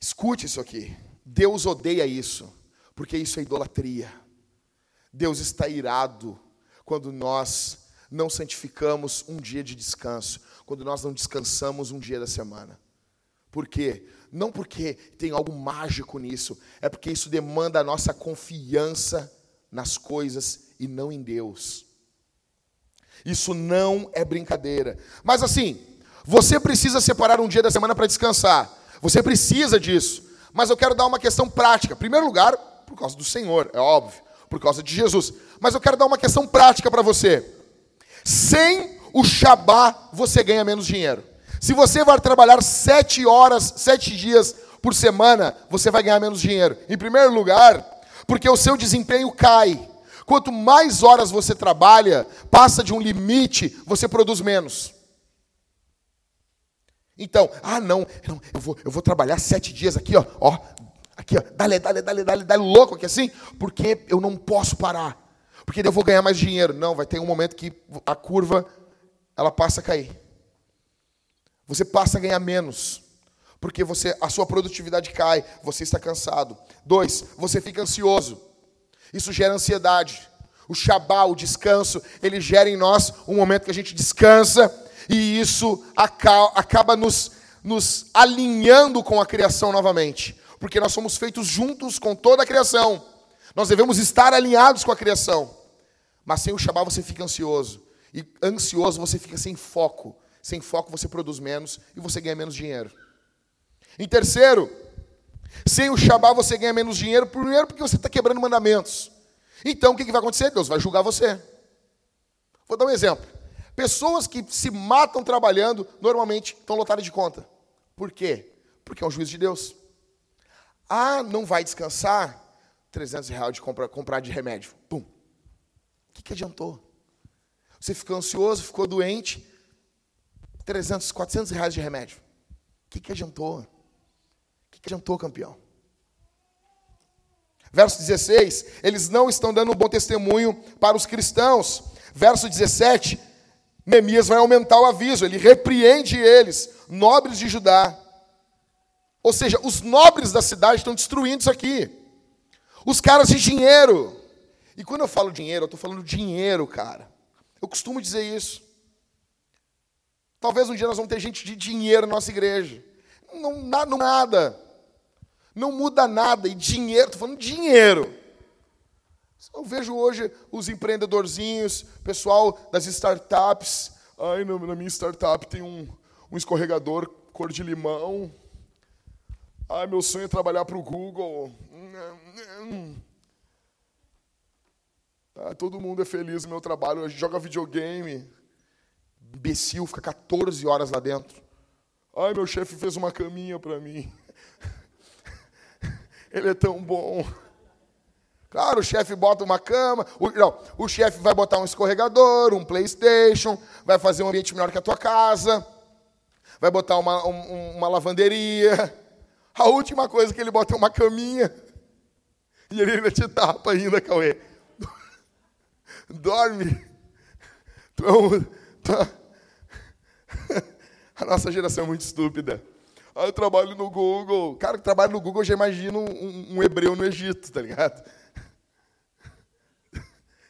Escute isso aqui. Deus odeia isso, porque isso é idolatria. Deus está irado quando nós não santificamos um dia de descanso, quando nós não descansamos um dia da semana. Por quê? Não porque tem algo mágico nisso, é porque isso demanda a nossa confiança nas coisas e não em Deus. Isso não é brincadeira. Mas assim, você precisa separar um dia da semana para descansar. Você precisa disso. Mas eu quero dar uma questão prática. Em primeiro lugar, por causa do Senhor, é óbvio, por causa de Jesus. Mas eu quero dar uma questão prática para você. Sem o Shabá, você ganha menos dinheiro. Se você vai trabalhar sete horas, sete dias por semana, você vai ganhar menos dinheiro. Em primeiro lugar, porque o seu desempenho cai. Quanto mais horas você trabalha, passa de um limite, você produz menos. Então, ah não, eu vou, eu vou trabalhar sete dias aqui, ó, ó, aqui, ó, dale, dale, dale, dale, dale, louco aqui assim, porque eu não posso parar, porque eu vou ganhar mais dinheiro. Não, vai ter um momento que a curva, ela passa a cair você passa a ganhar menos, porque você, a sua produtividade cai, você está cansado. Dois, você fica ansioso. Isso gera ansiedade. O Shabá, o descanso, ele gera em nós um momento que a gente descansa e isso acaba nos, nos alinhando com a criação novamente, porque nós somos feitos juntos com toda a criação. Nós devemos estar alinhados com a criação. Mas sem o Shabá você fica ansioso. E ansioso você fica sem foco. Sem foco você produz menos e você ganha menos dinheiro. Em terceiro, sem o Shabá você ganha menos dinheiro, primeiro porque você está quebrando mandamentos. Então o que vai acontecer? Deus vai julgar você. Vou dar um exemplo. Pessoas que se matam trabalhando, normalmente estão lotadas de conta. Por quê? Porque é um juízo de Deus. Ah, não vai descansar? 300 reais de compra, comprar de remédio. Pum. O que, que adiantou? Você ficou ansioso, ficou doente, 300, 400 reais de remédio. O que, que adiantou? O que, que adiantou, campeão? Verso 16, eles não estão dando um bom testemunho para os cristãos. Verso 17, Neemias vai aumentar o aviso, ele repreende eles, nobres de Judá. Ou seja, os nobres da cidade estão destruindo isso aqui. Os caras de dinheiro. E quando eu falo dinheiro, eu estou falando dinheiro, cara. Eu costumo dizer isso. Talvez um dia nós vamos ter gente de dinheiro na nossa igreja. Não, não nada. Não muda nada. E dinheiro, estou falando dinheiro. Eu vejo hoje os empreendedorzinhos, pessoal das startups. Ai, na minha startup tem um, um escorregador cor de limão. Ai, meu sonho é trabalhar para o Google. Ah, todo mundo é feliz no meu trabalho. Joga videogame. Imbecil, fica 14 horas lá dentro. Ai, meu chefe fez uma caminha para mim. Ele é tão bom. Claro, o chefe bota uma cama, o, não, o chefe vai botar um escorregador, um Playstation, vai fazer um ambiente melhor que a tua casa, vai botar uma, um, uma lavanderia. A última coisa que ele bota é uma caminha. E ele ainda te tapa ainda, Cauê. Dorme. Então, tá. A nossa geração é muito estúpida. Ah, eu trabalho no Google. Cara que trabalha no Google, já imagino um, um hebreu no Egito, tá ligado?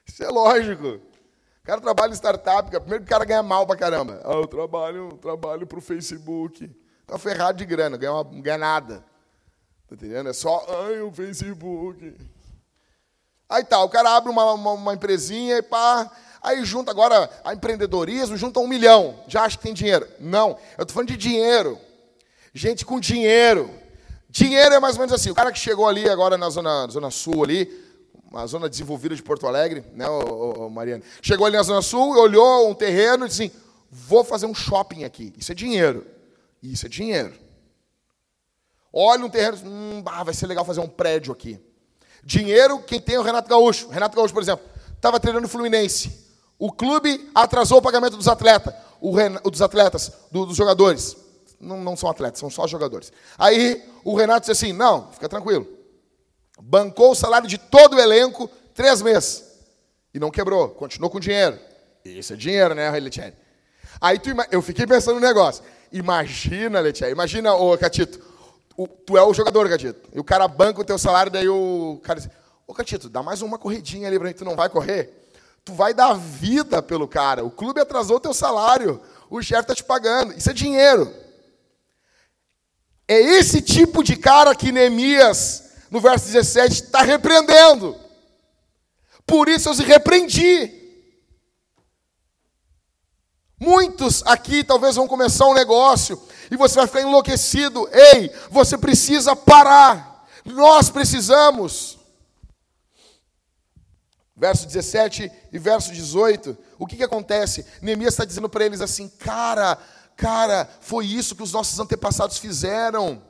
Isso é lógico. O cara trabalha em startup, primeiro que o cara ganha mal pra caramba. Ah, eu trabalho, trabalho pro Facebook. Tá ferrado de grana, ganha, uma, ganha nada. Tá entendendo? É só, ai, o Facebook. Aí tá, o cara abre uma, uma, uma empresinha e pá. Aí junta agora a empreendedorismo, junta um milhão. Já acha que tem dinheiro. Não, eu tô falando de dinheiro. Gente com dinheiro. Dinheiro é mais ou menos assim. O cara que chegou ali agora na zona, zona sul ali, uma zona desenvolvida de Porto Alegre, né, ô, ô, Mariana? Chegou ali na zona sul, olhou um terreno e disse assim, vou fazer um shopping aqui. Isso é dinheiro. Isso é dinheiro. Olha um terreno, hum, ah, vai ser legal fazer um prédio aqui. Dinheiro, quem tem é o Renato Gaúcho. Renato Gaúcho, por exemplo, estava treinando o Fluminense. O clube atrasou o pagamento dos atletas, o, dos atletas, do, dos jogadores. Não, não são atletas, são só jogadores. Aí o Renato disse assim: não, fica tranquilo. Bancou o salário de todo o elenco três meses. E não quebrou, continuou com dinheiro. Isso é dinheiro, né, Letieri? Aí tu, eu fiquei pensando no negócio. Imagina, Letieri, imagina, ô Catito, o, tu é o jogador, Catito. E o cara banca o teu salário, daí o cara diz, ô Catito, dá mais uma corridinha ali pra mim, tu não vai correr? Tu vai dar vida pelo cara. O clube atrasou o teu salário. O chefe está te pagando. Isso é dinheiro. É esse tipo de cara que Neemias, no verso 17, está repreendendo. Por isso eu se repreendi. Muitos aqui talvez vão começar um negócio e você vai ficar enlouquecido. Ei, você precisa parar. Nós precisamos. Verso 17 e verso 18, o que, que acontece? Neemias está dizendo para eles assim: cara, Cara, foi isso que os nossos antepassados fizeram.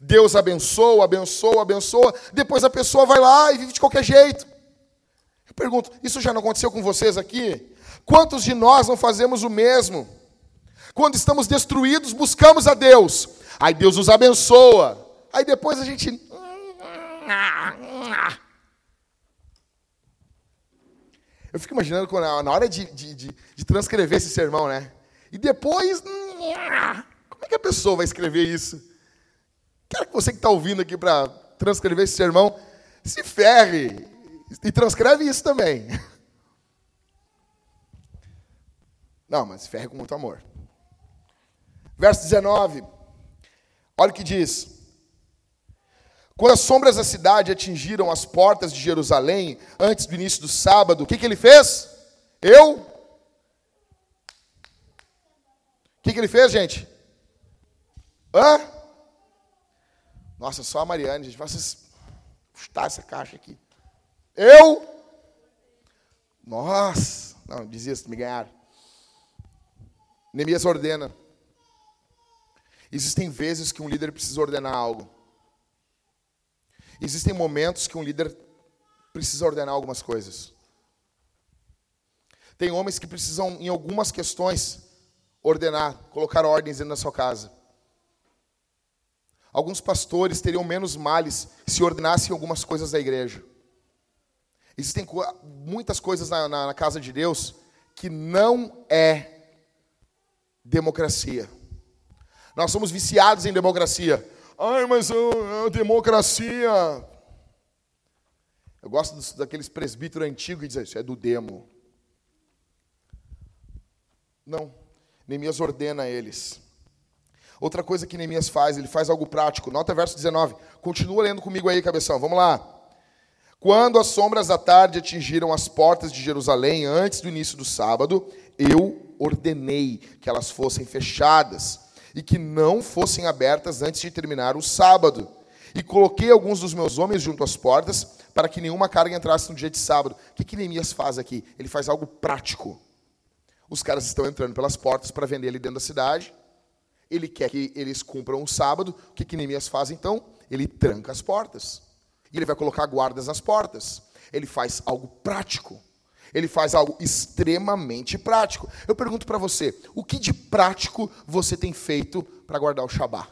Deus abençoa, abençoa, abençoa. Depois a pessoa vai lá e vive de qualquer jeito. Eu pergunto: isso já não aconteceu com vocês aqui? Quantos de nós não fazemos o mesmo? Quando estamos destruídos, buscamos a Deus. Aí Deus nos abençoa. Aí depois a gente. Eu fico imaginando na hora de, de, de, de transcrever esse sermão, né? E depois, como é que a pessoa vai escrever isso? Quero que você que está ouvindo aqui para transcrever esse sermão, se ferre e transcreve isso também. Não, mas se ferre com muito amor. Verso 19, olha o que diz. Quando as sombras da cidade atingiram as portas de Jerusalém, antes do início do sábado, o que, que ele fez? Eu que, que ele fez, gente? Hã? Nossa, só a Mariane, gente. Vai chutar essa caixa aqui. Eu? Nossa. Não, desisto, me ganharam. Neemias ordena. Existem vezes que um líder precisa ordenar algo. Existem momentos que um líder precisa ordenar algumas coisas. Tem homens que precisam, em algumas questões, ordenar, colocar ordens dentro da sua casa. Alguns pastores teriam menos males se ordenassem algumas coisas da igreja. Existem muitas coisas na, na, na casa de Deus que não é democracia. Nós somos viciados em democracia. Ai, mas a, democracia. Eu gosto dos, daqueles presbíteros antigos que dizem isso é do demo. Não. Neemias ordena eles. Outra coisa que Neemias faz, ele faz algo prático. Nota verso 19. Continua lendo comigo aí, cabeção. Vamos lá. Quando as sombras da tarde atingiram as portas de Jerusalém antes do início do sábado, eu ordenei que elas fossem fechadas e que não fossem abertas antes de terminar o sábado. E coloquei alguns dos meus homens junto às portas para que nenhuma carga entrasse no dia de sábado. O que, que Neemias faz aqui? Ele faz algo prático. Os caras estão entrando pelas portas para vender ali dentro da cidade. Ele quer que eles cumpram o sábado. O que, que Neemias faz então? Ele tranca as portas. E ele vai colocar guardas nas portas. Ele faz algo prático. Ele faz algo extremamente prático. Eu pergunto para você: o que de prático você tem feito para guardar o Shabá?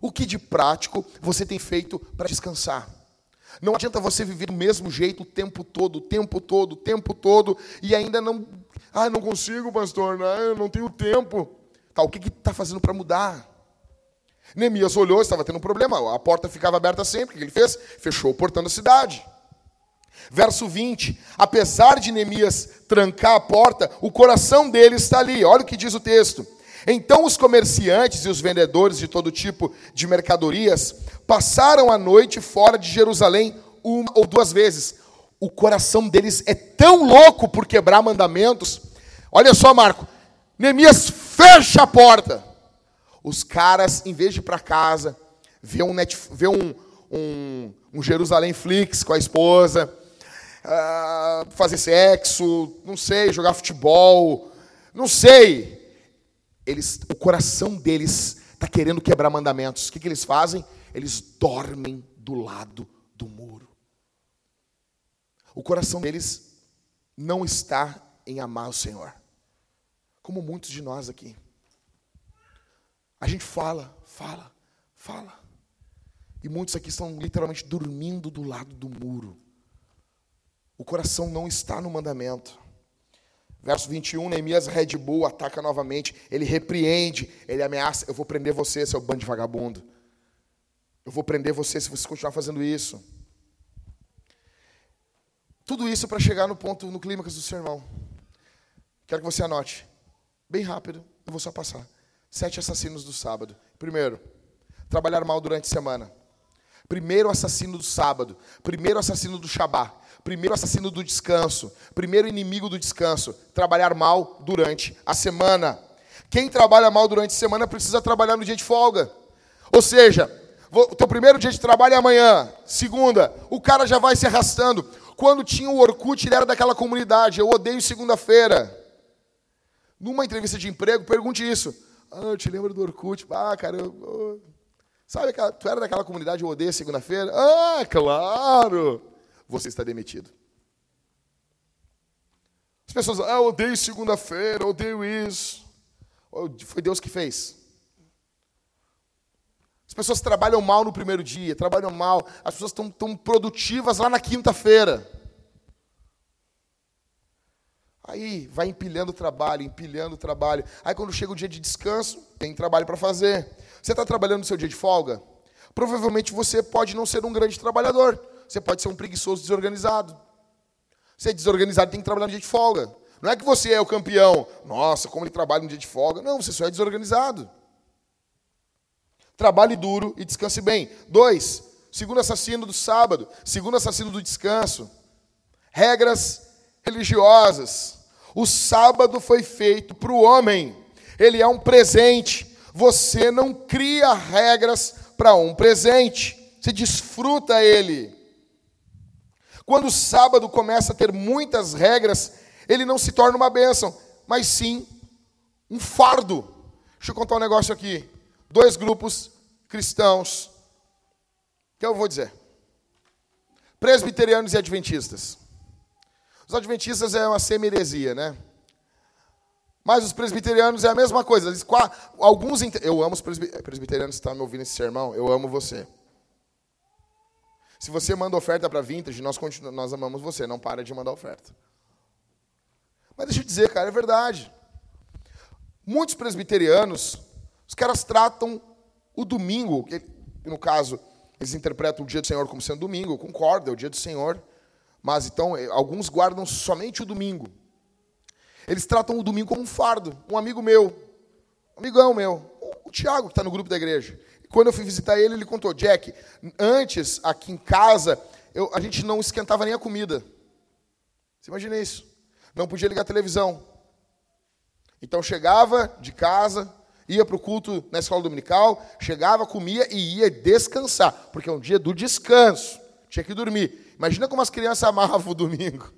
O que de prático você tem feito para descansar? Não adianta você viver do mesmo jeito o tempo todo, o tempo todo, o tempo todo, e ainda não. Ah, não consigo, pastor, não, eu não tenho tempo. Tá, o que está fazendo para mudar? Neemias olhou, estava tendo um problema, a porta ficava aberta sempre. O que ele fez? Fechou o portão da cidade. Verso 20: Apesar de Neemias trancar a porta, o coração dele está ali. Olha o que diz o texto. Então os comerciantes e os vendedores de todo tipo de mercadorias passaram a noite fora de Jerusalém uma ou duas vezes. O coração deles é tão louco por quebrar mandamentos. Olha só, Marco. Neemias fecha a porta. Os caras, em vez de ir para casa, ver um, net, ver um, um, um Jerusalém Flix com a esposa, uh, fazer sexo, não sei, jogar futebol, não sei. Eles, o coração deles está querendo quebrar mandamentos. O que, que eles fazem? Eles dormem do lado do muro. O coração deles não está em amar o Senhor, como muitos de nós aqui. A gente fala, fala, fala. E muitos aqui estão literalmente dormindo do lado do muro. O coração não está no mandamento. Verso 21, Neemias Red Bull ataca novamente, ele repreende, ele ameaça, eu vou prender você, seu bando de vagabundo. Eu vou prender você se você continuar fazendo isso. Tudo isso para chegar no ponto, no clímax do sermão. Quero que você anote. Bem rápido, eu vou só passar. Sete assassinos do sábado. Primeiro, trabalhar mal durante a semana. Primeiro assassino do sábado. Primeiro assassino do Shabá. Primeiro assassino do descanso. Primeiro inimigo do descanso. Trabalhar mal durante a semana. Quem trabalha mal durante a semana precisa trabalhar no dia de folga. Ou seja, o teu primeiro dia de trabalho é amanhã. Segunda, o cara já vai se arrastando. Quando tinha o Orkut, ele era daquela comunidade. Eu odeio segunda-feira. Numa entrevista de emprego, pergunte isso. Ah, eu te lembro do Orkut. Ah, cara, eu, sabe tu era daquela comunidade eu odeio segunda-feira? Ah, claro! Você está demitido. As pessoas, ah, odeio segunda-feira, odeio isso. Foi Deus que fez. As pessoas trabalham mal no primeiro dia, trabalham mal. As pessoas estão tão produtivas lá na quinta-feira. Aí vai empilhando trabalho, empilhando trabalho. Aí quando chega o dia de descanso, tem trabalho para fazer. Você está trabalhando no seu dia de folga? Provavelmente você pode não ser um grande trabalhador. Você pode ser um preguiçoso desorganizado. Você é desorganizado tem que trabalhar no dia de folga. Não é que você é o campeão. Nossa, como ele trabalha no dia de folga. Não, você só é desorganizado. Trabalhe duro e descanse bem. Dois, segundo assassino do sábado, segundo assassino do descanso. Regras religiosas. O sábado foi feito para o homem, ele é um presente. Você não cria regras para um presente, você desfruta ele. Quando o sábado começa a ter muitas regras, ele não se torna uma bênção, mas sim um fardo. Deixa eu contar um negócio aqui. Dois grupos cristãos, que eu vou dizer: presbiterianos e adventistas. Os adventistas é uma semi-heresia, né? Mas os presbiterianos é a mesma coisa. Alguns, eu amo os presbiterianos estão me ouvindo esse sermão, eu amo você. Se você manda oferta para Vintage, nós, nós amamos você, não para de mandar oferta. Mas deixa eu dizer, cara, é verdade. Muitos presbiterianos, os caras tratam o domingo, no caso, eles interpretam o dia do Senhor como sendo domingo, concordo, é o dia do Senhor. Mas então, eh, alguns guardam somente o domingo. Eles tratam o domingo como um fardo. Um amigo meu, um amigão meu, o Tiago, que está no grupo da igreja. Quando eu fui visitar ele, ele contou: Jack, antes, aqui em casa, eu, a gente não esquentava nem a comida. Você imagina isso? Não podia ligar a televisão. Então chegava de casa, ia para o culto na escola dominical, chegava, comia e ia descansar, porque é um dia do descanso. Tinha que dormir. Imagina como as crianças amavam o domingo.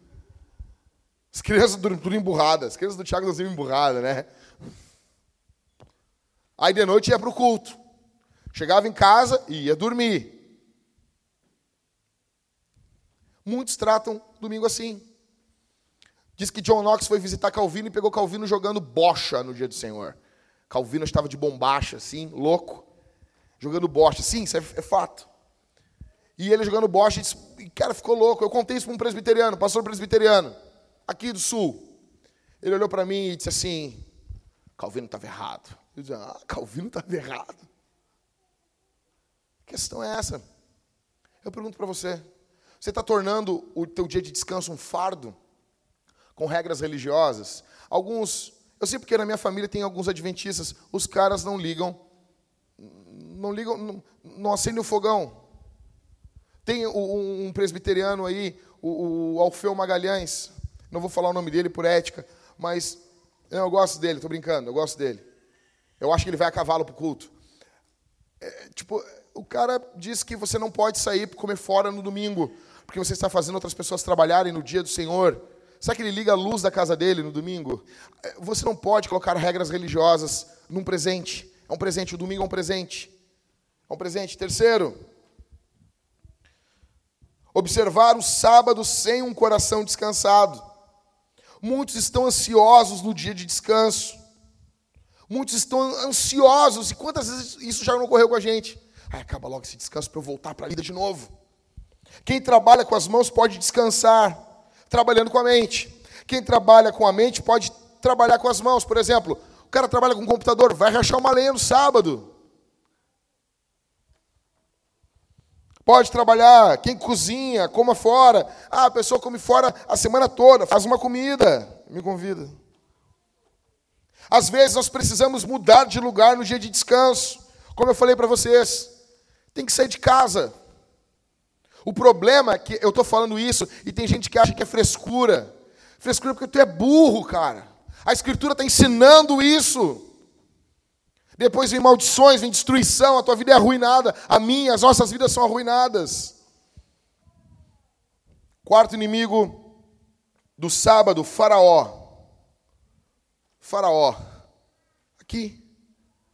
As crianças dormiam emburradas. As crianças do Tiago dormiam emburradas, né? Aí de noite ia para o culto. Chegava em casa e ia dormir. Muitos tratam domingo assim. Diz que John Knox foi visitar Calvino e pegou Calvino jogando bocha no dia do Senhor. Calvino estava de bombacha, assim, louco, jogando bocha. Sim, isso é, é fato. E ele jogando bocha, e, cara, ficou louco. Eu contei isso para um presbiteriano, pastor presbiteriano, aqui do sul. Ele olhou para mim e disse assim: Calvino estava errado. Eu disse: Ah, Calvino estava errado. A questão é essa. Eu pergunto para você: você está tornando o teu dia de descanso um fardo com regras religiosas? Alguns, eu sei porque na minha família tem alguns adventistas, os caras não ligam, não ligam, não, não acendem o fogão. Tem um presbiteriano aí, o, o Alfeu Magalhães, não vou falar o nome dele por ética, mas eu gosto dele, estou brincando, eu gosto dele. Eu acho que ele vai a cavalo para o culto. É, tipo, o cara diz que você não pode sair para comer fora no domingo, porque você está fazendo outras pessoas trabalharem no dia do Senhor. Sabe que ele liga a luz da casa dele no domingo? É, você não pode colocar regras religiosas num presente. É um presente, o domingo é um presente. É um presente. Terceiro, observar o sábado sem um coração descansado. Muitos estão ansiosos no dia de descanso. Muitos estão ansiosos. E quantas vezes isso já não ocorreu com a gente? Acaba logo esse descanso para eu voltar para a vida de novo. Quem trabalha com as mãos pode descansar, trabalhando com a mente. Quem trabalha com a mente pode trabalhar com as mãos. Por exemplo, o cara trabalha com o computador, vai rachar uma lenha no sábado. Pode trabalhar, quem cozinha, coma fora. Ah, a pessoa come fora a semana toda, faz uma comida, me convida. Às vezes nós precisamos mudar de lugar no dia de descanso. Como eu falei para vocês, tem que sair de casa. O problema é que eu estou falando isso e tem gente que acha que é frescura. Frescura porque tu é burro, cara. A Escritura está ensinando isso. Depois vem maldições, vem destruição, a tua vida é arruinada, a minha, as nossas vidas são arruinadas. Quarto inimigo do sábado, Faraó. Faraó. Aqui.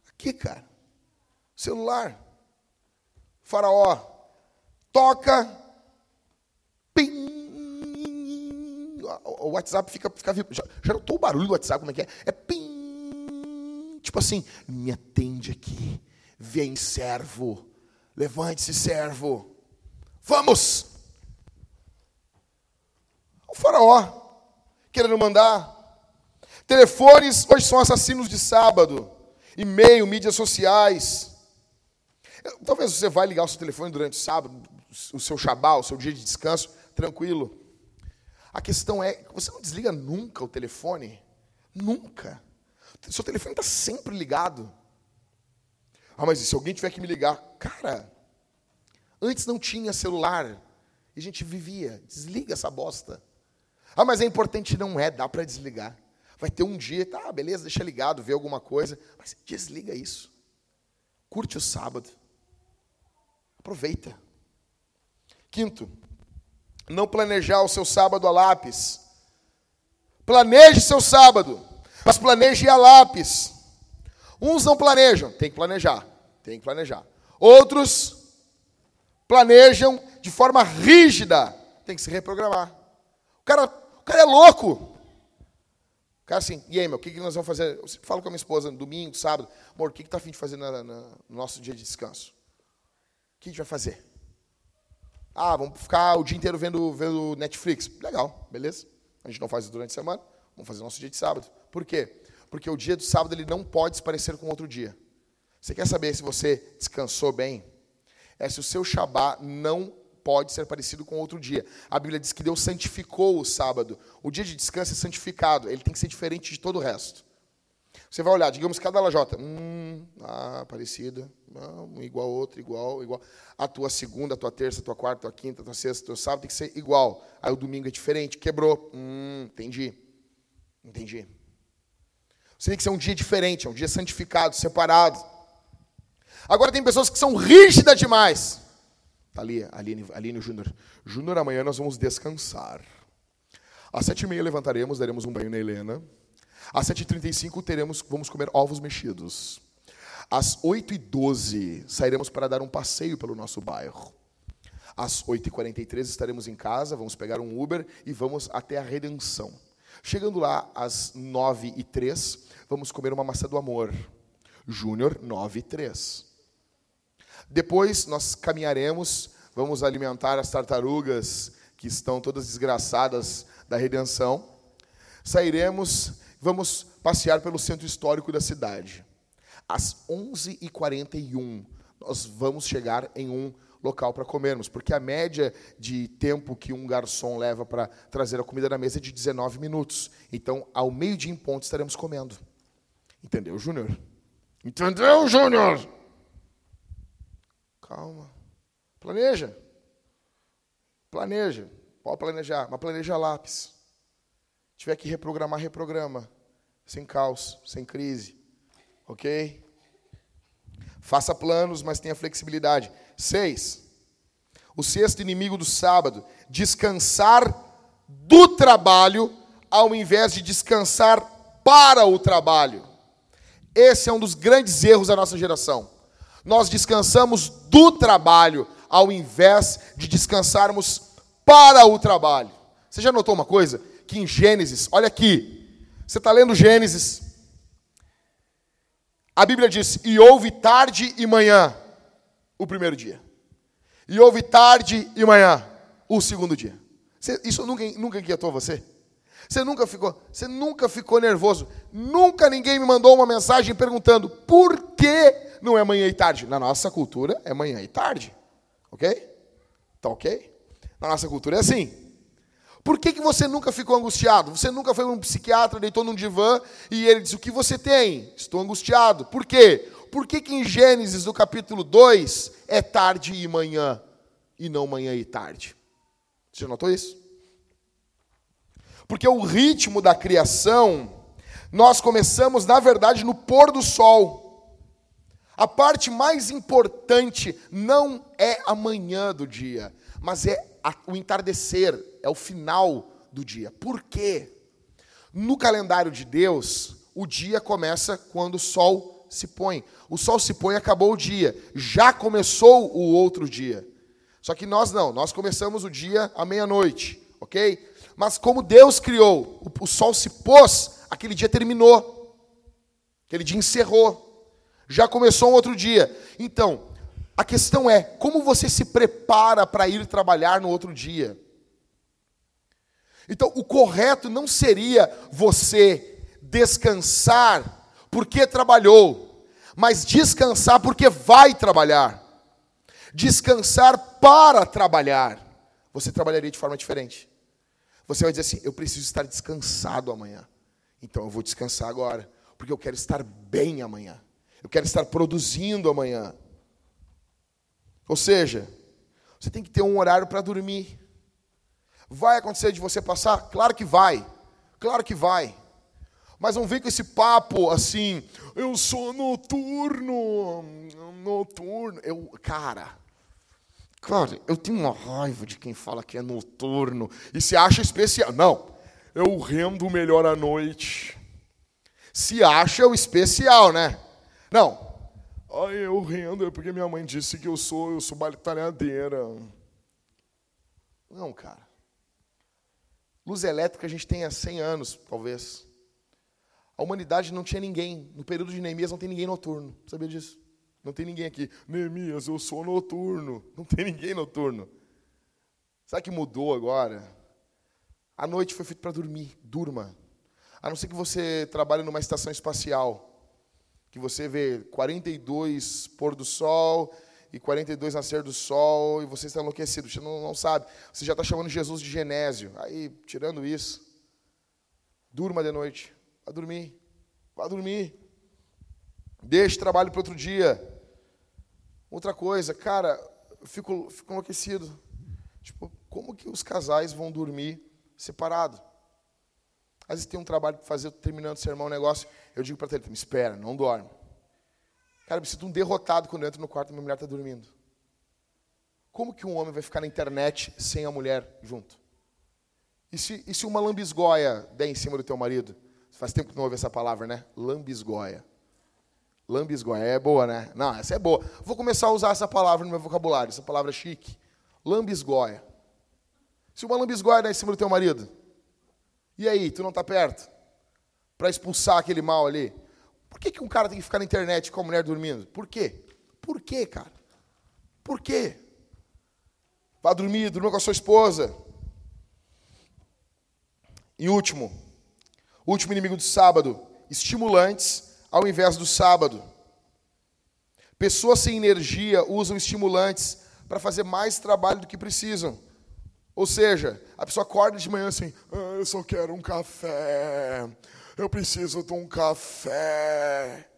Aqui, cara. Celular. Faraó toca, pim, o WhatsApp fica, fica já, já notou o barulho do WhatsApp, como é que é? É pim, tipo assim, me atende aqui, vem servo, levante-se servo, vamos! O faraó, querendo mandar, telefones hoje são assassinos de sábado, e-mail, mídias sociais, Talvez você vai ligar o seu telefone durante o sábado, o seu shabá, o seu dia de descanso, tranquilo. A questão é, você não desliga nunca o telefone? Nunca. O seu telefone está sempre ligado. Ah, mas se alguém tiver que me ligar? Cara, antes não tinha celular. E a gente vivia. Desliga essa bosta. Ah, mas é importante. Não é, dá para desligar. Vai ter um dia, tá, beleza, deixa ligado, vê alguma coisa. Mas desliga isso. Curte o sábado. Aproveita. Quinto, não planejar o seu sábado a lápis. Planeje seu sábado, mas planeje a lápis. Uns não planejam, tem que planejar, tem que planejar. Outros planejam de forma rígida, tem que se reprogramar. O cara, o cara é louco. O cara assim, e aí, meu, o que, que nós vamos fazer? Eu sempre falo com a minha esposa, domingo, sábado, amor, o que, que tá afim de fazer na, na, no nosso dia de descanso? O que a gente vai fazer? Ah, vamos ficar o dia inteiro vendo, vendo Netflix. Legal, beleza. A gente não faz isso durante a semana, vamos fazer nosso dia de sábado. Por quê? Porque o dia do sábado ele não pode se parecer com outro dia. Você quer saber se você descansou bem? É se o seu Shabá não pode ser parecido com outro dia. A Bíblia diz que Deus santificou o sábado. O dia de descanso é santificado, ele tem que ser diferente de todo o resto. Você vai olhar, digamos, cada lajota. Hum, ah, parecida. Não, igual outro, igual, igual. A tua segunda, a tua terça, a tua quarta, a tua quinta, a tua sexta, a tua sábado tem que ser igual. Aí o domingo é diferente, quebrou. Hum, entendi. Entendi. Você tem que ser um dia diferente, é um dia santificado, separado. Agora tem pessoas que são rígidas demais. Está ali, Aline, Aline Júnior. Júnior, amanhã nós vamos descansar. Às sete e meia levantaremos, daremos um banho na Helena. Às 7h35 teremos, vamos comer ovos mexidos. Às 8h12 sairemos para dar um passeio pelo nosso bairro. Às 8h43 estaremos em casa, vamos pegar um Uber e vamos até a Redenção. Chegando lá às 9h03, vamos comer uma maçã do amor. Júnior 9h03. Depois nós caminharemos, vamos alimentar as tartarugas que estão todas desgraçadas da Redenção. Sairemos Vamos passear pelo centro histórico da cidade. Às 11h41, nós vamos chegar em um local para comermos, porque a média de tempo que um garçom leva para trazer a comida na mesa é de 19 minutos. Então, ao meio-dia em ponto, estaremos comendo. Entendeu, Júnior? Entendeu, Júnior? Calma. Planeja. Planeja. Pode planejar, mas planeja lápis tiver que reprogramar, reprograma. Sem caos, sem crise. Ok? Faça planos, mas tenha flexibilidade. Seis. O sexto inimigo do sábado: descansar do trabalho ao invés de descansar para o trabalho. Esse é um dos grandes erros da nossa geração. Nós descansamos do trabalho ao invés de descansarmos para o trabalho. Você já notou uma coisa? Que em Gênesis, olha aqui, você está lendo Gênesis, a Bíblia diz: e houve tarde e manhã, o primeiro dia, e houve tarde e manhã, o segundo dia. Você, isso nunca, nunca inquietou você? Você nunca ficou, você nunca ficou nervoso? Nunca ninguém me mandou uma mensagem perguntando por que não é manhã e tarde? Na nossa cultura é manhã e tarde, ok? Tá ok? Na nossa cultura é assim. Por que, que você nunca ficou angustiado? Você nunca foi um psiquiatra, deitou num divã e ele disse: O que você tem? Estou angustiado. Por quê? Por que, que em Gênesis, no capítulo 2, é tarde e manhã e não manhã e tarde? Você notou isso? Porque o ritmo da criação, nós começamos, na verdade, no pôr do sol. A parte mais importante não é a manhã do dia, mas é o entardecer, é o final do dia. Por quê? No calendário de Deus, o dia começa quando o sol se põe. O sol se põe, acabou o dia. Já começou o outro dia. Só que nós não, nós começamos o dia à meia-noite, ok? Mas como Deus criou, o, o sol se pôs, aquele dia terminou. Aquele dia encerrou. Já começou um outro dia. Então, a questão é: como você se prepara para ir trabalhar no outro dia? Então, o correto não seria você descansar porque trabalhou, mas descansar porque vai trabalhar. Descansar para trabalhar. Você trabalharia de forma diferente. Você vai dizer assim: eu preciso estar descansado amanhã. Então eu vou descansar agora, porque eu quero estar bem amanhã. Eu quero estar produzindo amanhã. Ou seja, você tem que ter um horário para dormir. Vai acontecer de você passar? Claro que vai. Claro que vai. Mas não vem com esse papo assim, eu sou noturno, noturno. Eu, cara, cara, eu tenho uma raiva de quem fala que é noturno e se acha especial. Não, eu rendo melhor à noite. Se acha o especial, né? Não. Ai, eu rendo é porque minha mãe disse que eu sou, eu sou batalhadeira. Não, cara. Luz elétrica a gente tem há 100 anos, talvez. A humanidade não tinha ninguém. No período de Neemias não tem ninguém noturno. Sabia disso? Não tem ninguém aqui. Neemias, eu sou noturno. Não tem ninguém noturno. Sabe que mudou agora? A noite foi feita para dormir. Durma. A não ser que você trabalhe numa estação espacial, que você vê 42 pôr do sol e 42 nascer do sol, e você está enlouquecido, você não, não sabe. Você já está chamando Jesus de Genésio. Aí, tirando isso, durma de noite. Vá dormir. Vá dormir. Deixe trabalho para outro dia. Outra coisa, cara, eu fico, fico enlouquecido. Tipo, como que os casais vão dormir separado? Às vezes tem um trabalho para fazer, terminando o sermão, um negócio, eu digo para ele, me espera, não dorme. Cara, eu me sinto um derrotado quando eu entro no quarto e minha mulher está dormindo. Como que um homem vai ficar na internet sem a mulher junto? E se, e se uma lambisgoia der em cima do teu marido? Faz tempo que não ouve essa palavra, né? Lambisgoia. Lambisgoia. É boa, né? Não, essa é boa. Vou começar a usar essa palavra no meu vocabulário. Essa palavra chique. Lambisgoia. Se uma lambisgoia der em cima do teu marido, e aí, tu não está perto? Para expulsar aquele mal ali. Por que, que um cara tem que ficar na internet com a mulher dormindo? Por quê? Por quê, cara? Por quê? Vá dormir, dormir com a sua esposa. E último, último inimigo do sábado, estimulantes ao invés do sábado. Pessoas sem energia usam estimulantes para fazer mais trabalho do que precisam. Ou seja, a pessoa acorda de manhã assim, ah, eu só quero um café, eu preciso de um café.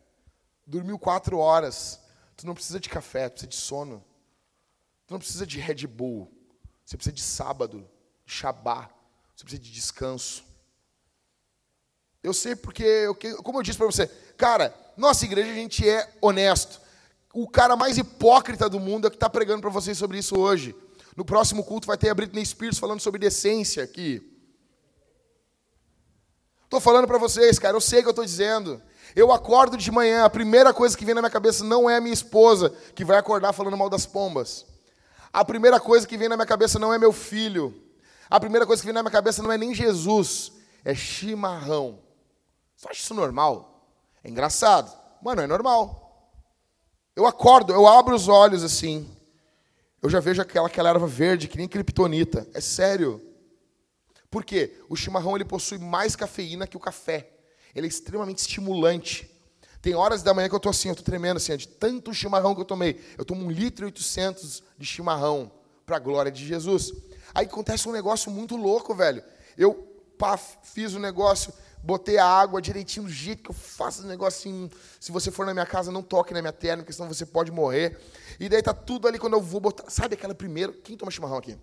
Dormiu quatro horas, tu não precisa de café, tu precisa de sono. Tu não precisa de Red Bull, você precisa de sábado, de Shabá, você precisa de descanso. Eu sei porque, como eu disse para você, cara, nossa igreja a gente é honesto. O cara mais hipócrita do mundo é que está pregando para vocês sobre isso hoje. No próximo culto vai ter a Britney Spears falando sobre decência aqui. Estou falando para vocês, cara, eu sei o que eu estou dizendo. Eu acordo de manhã, a primeira coisa que vem na minha cabeça não é a minha esposa, que vai acordar falando mal das pombas. A primeira coisa que vem na minha cabeça não é meu filho. A primeira coisa que vem na minha cabeça não é nem Jesus, é chimarrão. Você acha isso normal? É engraçado. Mano, é normal. Eu acordo, eu abro os olhos assim eu já vejo aquela, aquela erva verde, que nem criptonita. É sério. Por quê? O chimarrão ele possui mais cafeína que o café. Ele é extremamente estimulante. Tem horas da manhã que eu estou assim, eu estou tremendo assim, de tanto chimarrão que eu tomei. Eu tomo um litro e oitocentos de chimarrão, para a glória de Jesus. Aí acontece um negócio muito louco, velho. Eu pá, fiz o um negócio, botei a água direitinho do jeito que eu faço o negócio assim. Se você for na minha casa, não toque na minha terra, porque senão você pode morrer. E daí tá tudo ali quando eu vou botar. Sabe aquela primeira. Quem toma chimarrão aqui?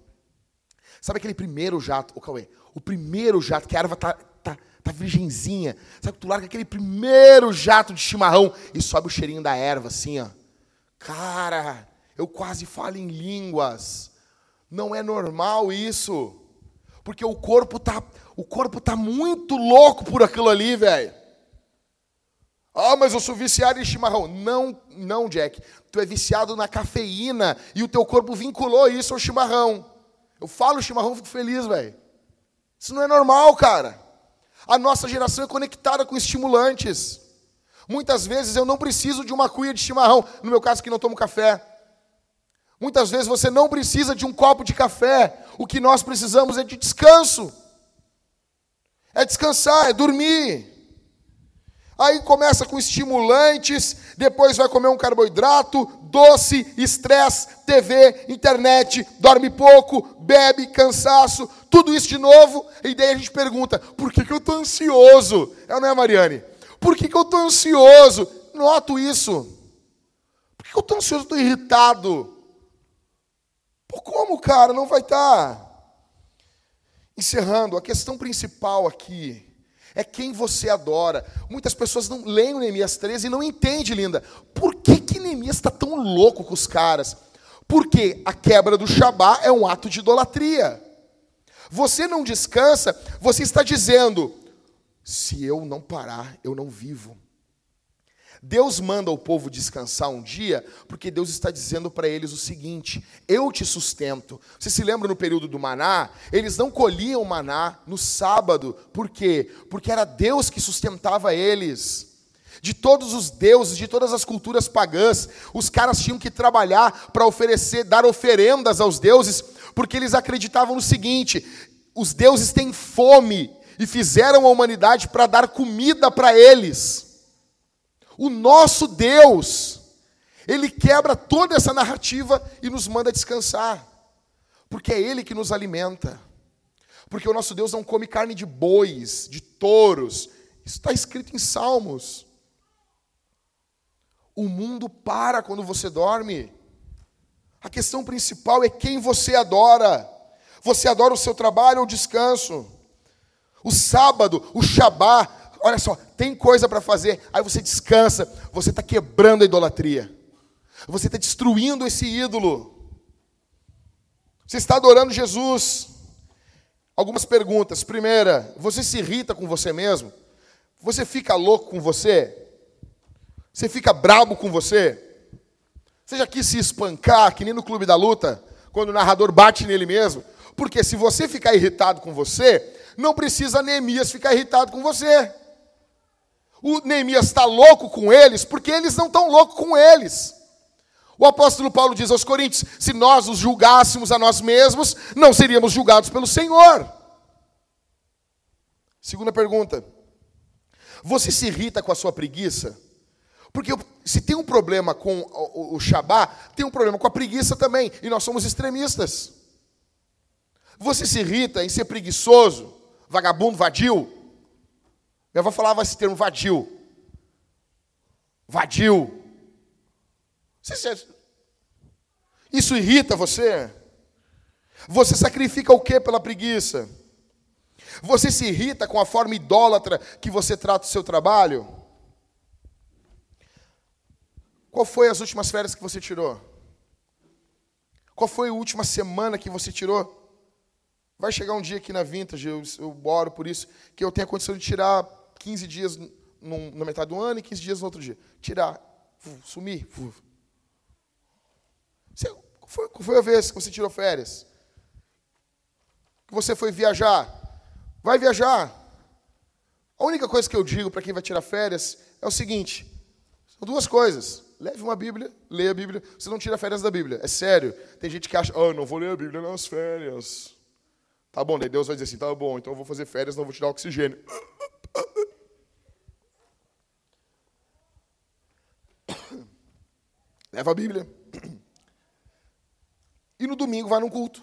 Sabe aquele primeiro jato, o Cauê? O primeiro jato, que a erva tá, tá, tá virgenzinha. Sabe que tu larga aquele primeiro jato de chimarrão e sobe o cheirinho da erva, assim, ó. Cara, eu quase falo em línguas. Não é normal isso. Porque o corpo tá, o corpo tá muito louco por aquilo ali, velho. Ah, mas eu sou viciado em chimarrão. Não, não, Jack. Tu é viciado na cafeína e o teu corpo vinculou isso ao chimarrão. Eu falo chimarrão, fico feliz, velho. Isso não é normal, cara. A nossa geração é conectada com estimulantes. Muitas vezes eu não preciso de uma cuia de chimarrão, no meu caso que não tomo café. Muitas vezes você não precisa de um copo de café. O que nós precisamos é de descanso. É descansar, é dormir. Aí começa com estimulantes, depois vai comer um carboidrato, doce, estresse, TV, internet, dorme pouco, bebe, cansaço, tudo isso de novo. E daí a gente pergunta: por que, que eu estou ansioso? É não é, Mariane? Por que, que eu estou ansioso? Noto isso. Por que, que eu estou ansioso? Estou irritado. Como, cara? Não vai estar. Tá. Encerrando, a questão principal aqui é quem você adora. Muitas pessoas não leem o Neemias 13 e não entendem, linda. Por que, que Neemias está tão louco com os caras? Porque a quebra do Shabá é um ato de idolatria. Você não descansa, você está dizendo: se eu não parar, eu não vivo. Deus manda o povo descansar um dia, porque Deus está dizendo para eles o seguinte: eu te sustento. Você se lembra no período do maná? Eles não colhiam maná no sábado, por quê? Porque era Deus que sustentava eles. De todos os deuses, de todas as culturas pagãs, os caras tinham que trabalhar para oferecer, dar oferendas aos deuses, porque eles acreditavam no seguinte: os deuses têm fome e fizeram a humanidade para dar comida para eles. O nosso Deus, ele quebra toda essa narrativa e nos manda descansar, porque é ele que nos alimenta. Porque o nosso Deus não come carne de bois, de touros. Isso está escrito em Salmos. O mundo para quando você dorme. A questão principal é quem você adora. Você adora o seu trabalho ou o descanso? O sábado, o Shabá, olha só, tem coisa para fazer, aí você descansa, você está quebrando a idolatria, você está destruindo esse ídolo, você está adorando Jesus. Algumas perguntas. Primeira, você se irrita com você mesmo? Você fica louco com você? Você fica brabo com você? Você já quis se espancar, que nem no clube da luta, quando o narrador bate nele mesmo? Porque se você ficar irritado com você, não precisa Neemias ficar irritado com você. O Neemias está louco com eles porque eles não estão loucos com eles. O apóstolo Paulo diz aos Coríntios: se nós os julgássemos a nós mesmos, não seríamos julgados pelo Senhor. Segunda pergunta: você se irrita com a sua preguiça? Porque se tem um problema com o, Shabá, tem um problema com a preguiça também, e nós somos extremistas. Você se irrita em ser preguiçoso, vagabundo, vadio? Minha avó falava esse termo vadio. Vadio. Isso irrita você? Você sacrifica o que pela preguiça? Você se irrita com a forma idólatra que você trata o seu trabalho? Qual foi as últimas férias que você tirou? Qual foi a última semana que você tirou? Vai chegar um dia aqui na Vintage, eu, eu oro por isso, que eu tenha condição de tirar 15 dias num, na metade do ano e 15 dias no outro dia. Tirar, sumir. Você, qual, foi, qual foi a vez que você tirou férias? Que você foi viajar? Vai viajar. A única coisa que eu digo para quem vai tirar férias é o seguinte: são duas coisas. Leve uma Bíblia, leia a Bíblia. Você não tira férias da Bíblia. É sério. Tem gente que acha, oh, não vou ler a Bíblia nas férias. Tá bom, daí Deus vai dizer assim, tá bom, então eu vou fazer férias, não vou tirar oxigênio. Leva a Bíblia. E no domingo vai num culto.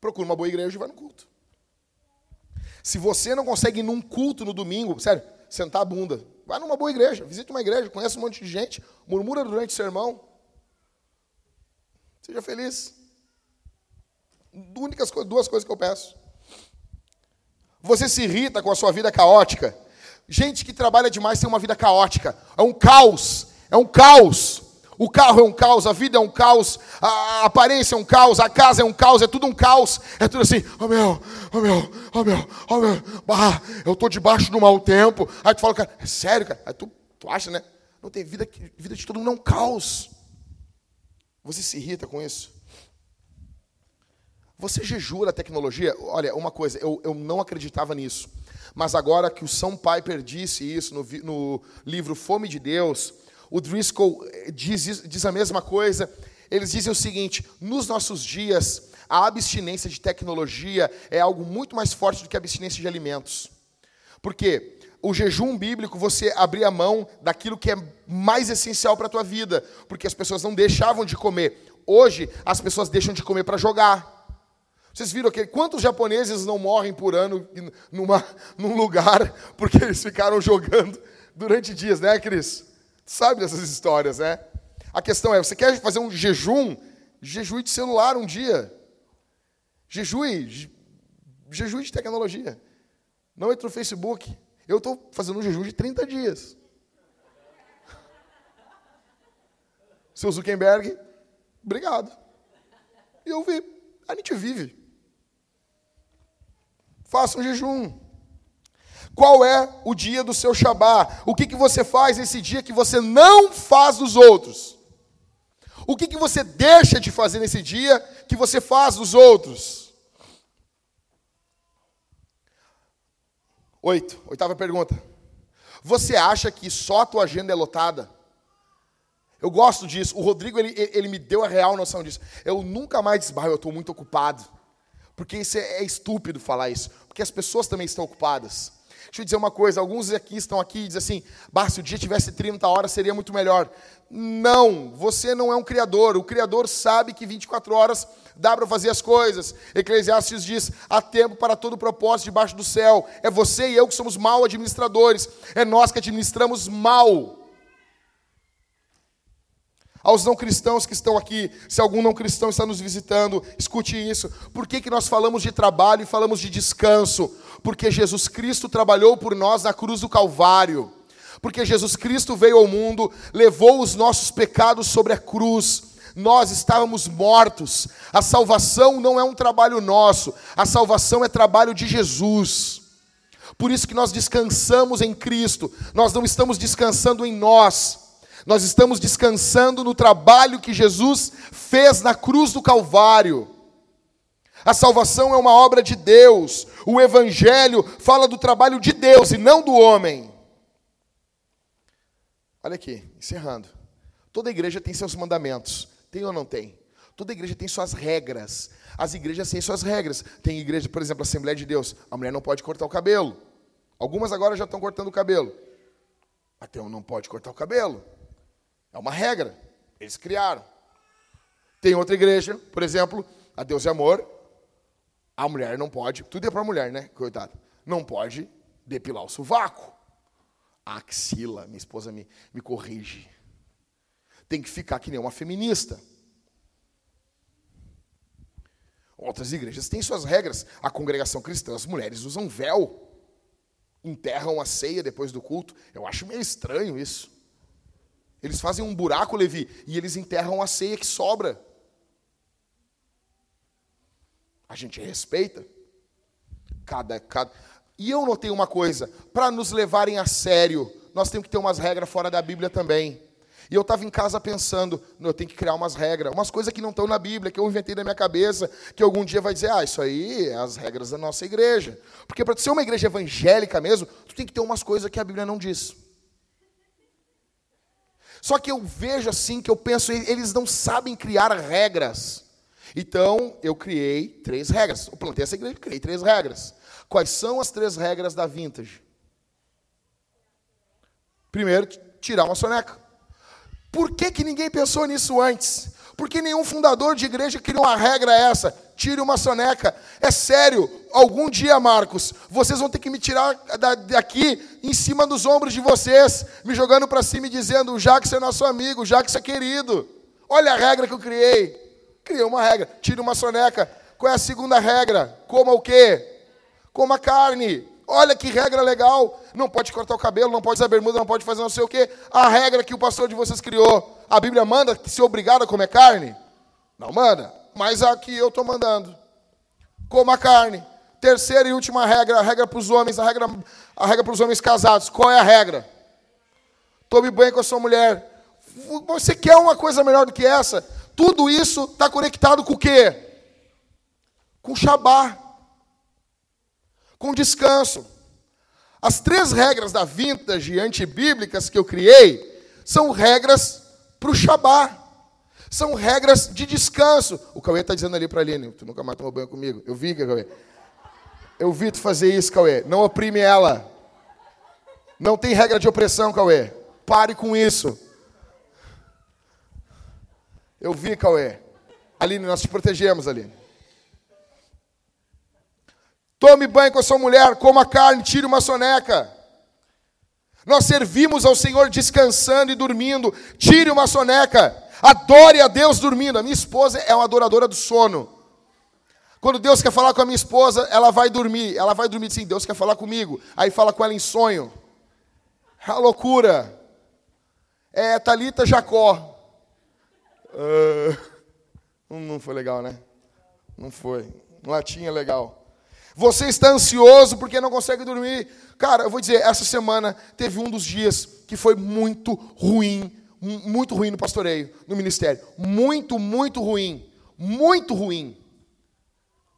Procura uma boa igreja e vai no culto. Se você não consegue ir num culto no domingo, sério, sentar a bunda, vai numa boa igreja, visite uma igreja, conhece um monte de gente, murmura durante o sermão. Seja feliz. Únicas duas coisas que eu peço. Você se irrita com a sua vida caótica. Gente que trabalha demais tem uma vida caótica. É um caos. É um caos. O carro é um caos, a vida é um caos, a aparência é um caos, a casa é um caos, é tudo um caos. É tudo assim, oh meu, oh meu, oh meu, oh meu, bah, eu estou debaixo do mau tempo. Aí tu fala, cara, é sério, cara? Aí tu, tu acha, né? Não tem vida, vida de todo mundo é um caos. Você se irrita com isso? Você jejua a tecnologia? Olha, uma coisa, eu, eu não acreditava nisso. Mas agora que o São Piper disse isso no, no livro Fome de Deus, o Driscoll eh, diz, diz a mesma coisa. Eles dizem o seguinte: nos nossos dias, a abstinência de tecnologia é algo muito mais forte do que a abstinência de alimentos. Por quê? O jejum bíblico, você abrir a mão daquilo que é mais essencial para a tua vida, porque as pessoas não deixavam de comer. Hoje, as pessoas deixam de comer para jogar. Vocês viram que quantos japoneses não morrem por ano numa, num lugar porque eles ficaram jogando durante dias, né, Cris? Sabe dessas histórias, né? A questão é, você quer fazer um jejum? Jejum de celular um dia. Jejue, jejum de tecnologia. Não entre no Facebook. Eu estou fazendo um jejum de 30 dias. Seu Zuckerberg, obrigado. E eu vi. A gente vive. Faça um jejum. Qual é o dia do seu Shabá? O que, que você faz nesse dia que você não faz dos outros? O que, que você deixa de fazer nesse dia que você faz dos outros? Oito, oitava pergunta. Você acha que só a tua agenda é lotada? Eu gosto disso. O Rodrigo, ele, ele me deu a real noção disso. Eu nunca mais bah, eu estou muito ocupado. Porque isso é, é estúpido falar isso. Porque as pessoas também estão ocupadas. Deixa eu dizer uma coisa, alguns aqui estão aqui e dizem assim, bah, se o dia tivesse 30 horas seria muito melhor. Não, você não é um criador. O criador sabe que 24 horas dá para fazer as coisas. Eclesiastes diz: há tempo para todo propósito debaixo do céu. É você e eu que somos mal administradores. É nós que administramos mal. Aos não cristãos que estão aqui, se algum não cristão está nos visitando, escute isso. Por que, que nós falamos de trabalho e falamos de descanso? Porque Jesus Cristo trabalhou por nós na cruz do Calvário. Porque Jesus Cristo veio ao mundo, levou os nossos pecados sobre a cruz. Nós estávamos mortos. A salvação não é um trabalho nosso, a salvação é trabalho de Jesus. Por isso que nós descansamos em Cristo. Nós não estamos descansando em nós. Nós estamos descansando no trabalho que Jesus fez na cruz do Calvário. A salvação é uma obra de Deus. O Evangelho fala do trabalho de Deus e não do homem. Olha aqui, encerrando. Toda igreja tem seus mandamentos. Tem ou não tem? Toda igreja tem suas regras. As igrejas têm suas regras. Tem igreja, por exemplo, a Assembleia de Deus. A mulher não pode cortar o cabelo. Algumas agora já estão cortando o cabelo. Até não pode cortar o cabelo. É uma regra. Eles criaram. Tem outra igreja, por exemplo, a Deus é Amor. A mulher não pode, tudo é para a mulher, né? Coitado. Não pode depilar o sovaco. A axila, minha esposa me, me corrige. Tem que ficar que nem uma feminista. Outras igrejas têm suas regras. A congregação cristã, as mulheres usam véu. Enterram a ceia depois do culto. Eu acho meio estranho isso. Eles fazem um buraco, Levi, e eles enterram a ceia que sobra. A gente respeita. Cada, cada... E eu notei uma coisa: para nos levarem a sério, nós temos que ter umas regras fora da Bíblia também. E eu estava em casa pensando, eu tenho que criar umas regras, umas coisas que não estão na Bíblia, que eu inventei na minha cabeça, que algum dia vai dizer, ah, isso aí é as regras da nossa igreja. Porque para ser uma igreja evangélica mesmo, tu tem que ter umas coisas que a Bíblia não diz. Só que eu vejo assim, que eu penso, eles não sabem criar regras. Então, eu criei três regras. Eu plantei essa igreja, criei três regras. Quais são as três regras da vintage? Primeiro, tirar uma soneca. Por que, que ninguém pensou nisso antes? Por que nenhum fundador de igreja criou uma regra essa? Tire uma soneca. É sério, algum dia, Marcos, vocês vão ter que me tirar daqui em cima dos ombros de vocês, me jogando para cima e dizendo: Jacques é nosso amigo, Jacques é querido. Olha a regra que eu criei. Criei uma regra, tire uma soneca. Qual é a segunda regra? Coma o quê? Coma carne. Olha que regra legal. Não pode cortar o cabelo, não pode usar bermuda, não pode fazer não sei o quê. A regra que o pastor de vocês criou. A Bíblia manda que ser obrigado a comer carne? Não manda. Mas aqui eu estou mandando. Coma carne. Terceira e última regra, a regra para os homens, a regra, a regra para os homens casados. Qual é a regra? Tome banho com a sua mulher. Você quer uma coisa melhor do que essa? Tudo isso está conectado com o quê? Com o Shabá com descanso. As três regras da vintage antibíblicas que eu criei são regras para o Shabá. São regras de descanso. O Cauê está dizendo ali para a Aline, tu nunca mais tomou banho comigo. Eu vi, Cauê. Eu vi tu fazer isso, Cauê. Não oprime ela. Não tem regra de opressão, Cauê. Pare com isso. Eu vi, Cauê. Aline, nós te protegemos, Aline. Tome banho com a sua mulher, coma carne, tire uma soneca. Nós servimos ao Senhor descansando e dormindo. Tire uma soneca. Adore a Deus dormindo. A minha esposa é uma adoradora do sono. Quando Deus quer falar com a minha esposa, ela vai dormir. Ela vai dormir sim, Deus quer falar comigo. Aí fala com ela em sonho. É a loucura. É Talita Jacó. Uh, não foi legal, né? Não foi. Latim é legal. Você está ansioso porque não consegue dormir. Cara, eu vou dizer, essa semana teve um dos dias que foi muito ruim, muito ruim no pastoreio, no ministério. Muito, muito ruim. Muito ruim.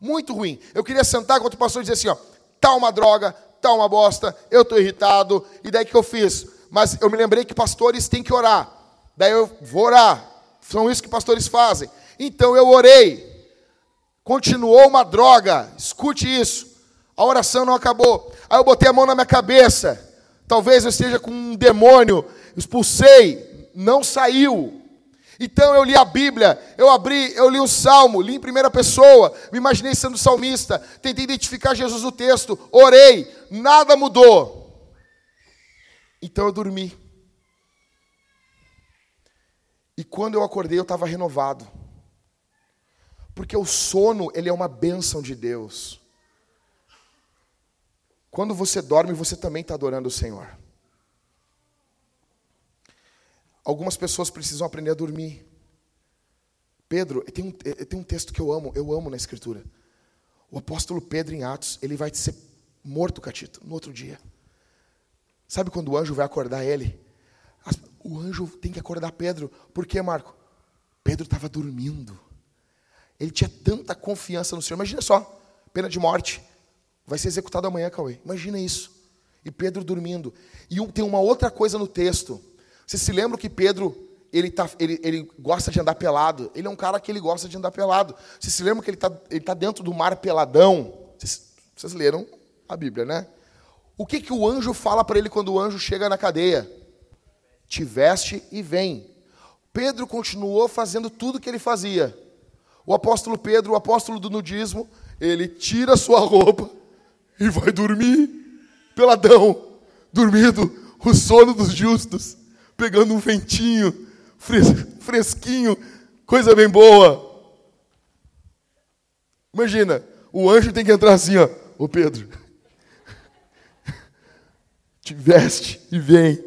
Muito ruim. Eu queria sentar com outro pastor e dizer assim, ó, tá uma droga, tá uma bosta, eu estou irritado. E daí que eu fiz? Mas eu me lembrei que pastores têm que orar. Daí eu vou orar. São isso que pastores fazem. Então eu orei. Continuou uma droga. Escute isso. A oração não acabou. Aí eu botei a mão na minha cabeça. Talvez eu esteja com um demônio. Expulsei. Não saiu. Então eu li a Bíblia, eu abri, eu li o Salmo, li em primeira pessoa, me imaginei sendo salmista, tentei identificar Jesus no texto, orei, nada mudou. Então eu dormi. E quando eu acordei, eu estava renovado. Porque o sono, ele é uma bênção de Deus. Quando você dorme, você também está adorando o Senhor. Algumas pessoas precisam aprender a dormir. Pedro, tem um, tem um texto que eu amo, eu amo na Escritura. O apóstolo Pedro, em Atos, ele vai ser morto, Catito, no outro dia. Sabe quando o anjo vai acordar ele? O anjo tem que acordar Pedro. Por quê, Marco? Pedro estava dormindo. Ele tinha tanta confiança no Senhor. Imagina só, pena de morte. Vai ser executado amanhã, Cauê. Imagina isso. E Pedro dormindo. E tem uma outra coisa no texto. Você se lembra que Pedro, ele, tá, ele, ele gosta de andar pelado? Ele é um cara que ele gosta de andar pelado. Você se lembra que ele está ele tá dentro do mar peladão? Vocês, vocês leram a Bíblia, né? O que, que o anjo fala para ele quando o anjo chega na cadeia? Te veste e vem. Pedro continuou fazendo tudo que ele fazia. O apóstolo Pedro, o apóstolo do nudismo, ele tira sua roupa e vai dormir, peladão, dormindo o sono dos justos pegando um ventinho fresquinho, coisa bem boa. Imagina, o anjo tem que entrar assim, ó, ô Pedro, te veste e vem.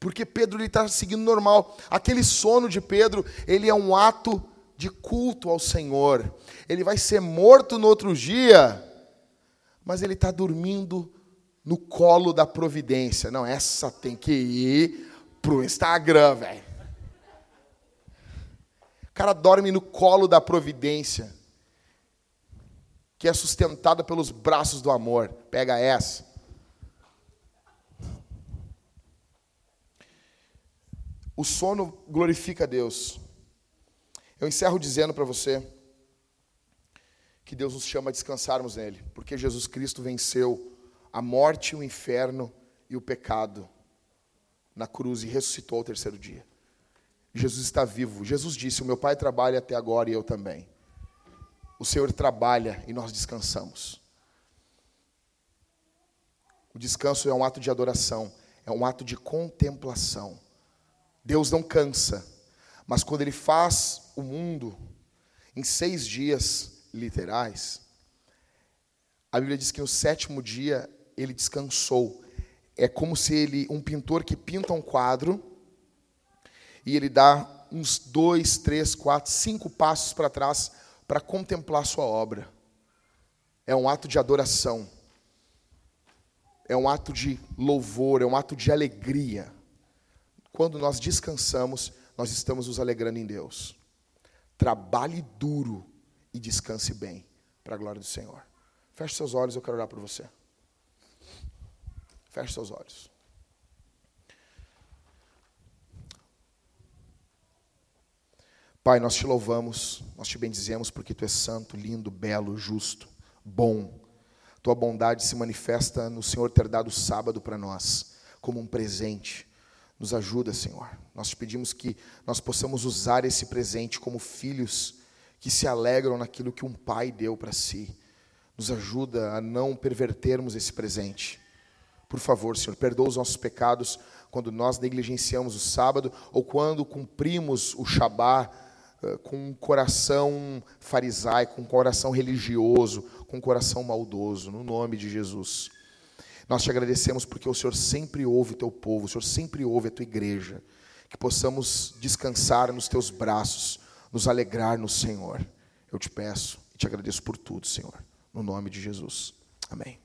Porque Pedro está seguindo normal. Aquele sono de Pedro, ele é um ato de culto ao Senhor. Ele vai ser morto no outro dia, mas ele está dormindo no colo da providência. Não, essa tem que ir pro Instagram, velho. O cara dorme no colo da providência, que é sustentada pelos braços do amor. Pega essa. O sono glorifica Deus. Eu encerro dizendo para você que Deus nos chama a descansarmos nele, porque Jesus Cristo venceu a morte, o inferno e o pecado na cruz e ressuscitou ao terceiro dia. Jesus está vivo. Jesus disse: O meu Pai trabalha até agora e eu também. O Senhor trabalha e nós descansamos. O descanso é um ato de adoração, é um ato de contemplação. Deus não cansa, mas quando Ele faz o mundo em seis dias literais, a Bíblia diz que no sétimo dia ele descansou. É como se ele, um pintor que pinta um quadro e ele dá uns dois, três, quatro, cinco passos para trás para contemplar sua obra. É um ato de adoração. É um ato de louvor, é um ato de alegria. Quando nós descansamos, nós estamos nos alegrando em Deus. Trabalhe duro e descanse bem, para a glória do Senhor. Feche seus olhos, eu quero orar por você. Feche seus olhos. Pai, nós te louvamos, nós te bendizemos porque tu és santo, lindo, belo, justo, bom. Tua bondade se manifesta no Senhor ter dado o sábado para nós, como um presente. Nos ajuda, Senhor. Nós te pedimos que nós possamos usar esse presente como filhos que se alegram naquilo que um pai deu para si. Nos ajuda a não pervertermos esse presente por favor, Senhor, perdoa os nossos pecados quando nós negligenciamos o sábado ou quando cumprimos o Shabá uh, com um coração farisaico, com um coração religioso, com um coração maldoso, no nome de Jesus. Nós te agradecemos porque o Senhor sempre ouve o teu povo, o Senhor sempre ouve a tua igreja. Que possamos descansar nos teus braços, nos alegrar no Senhor. Eu te peço e te agradeço por tudo, Senhor. no nome de Jesus. Amém.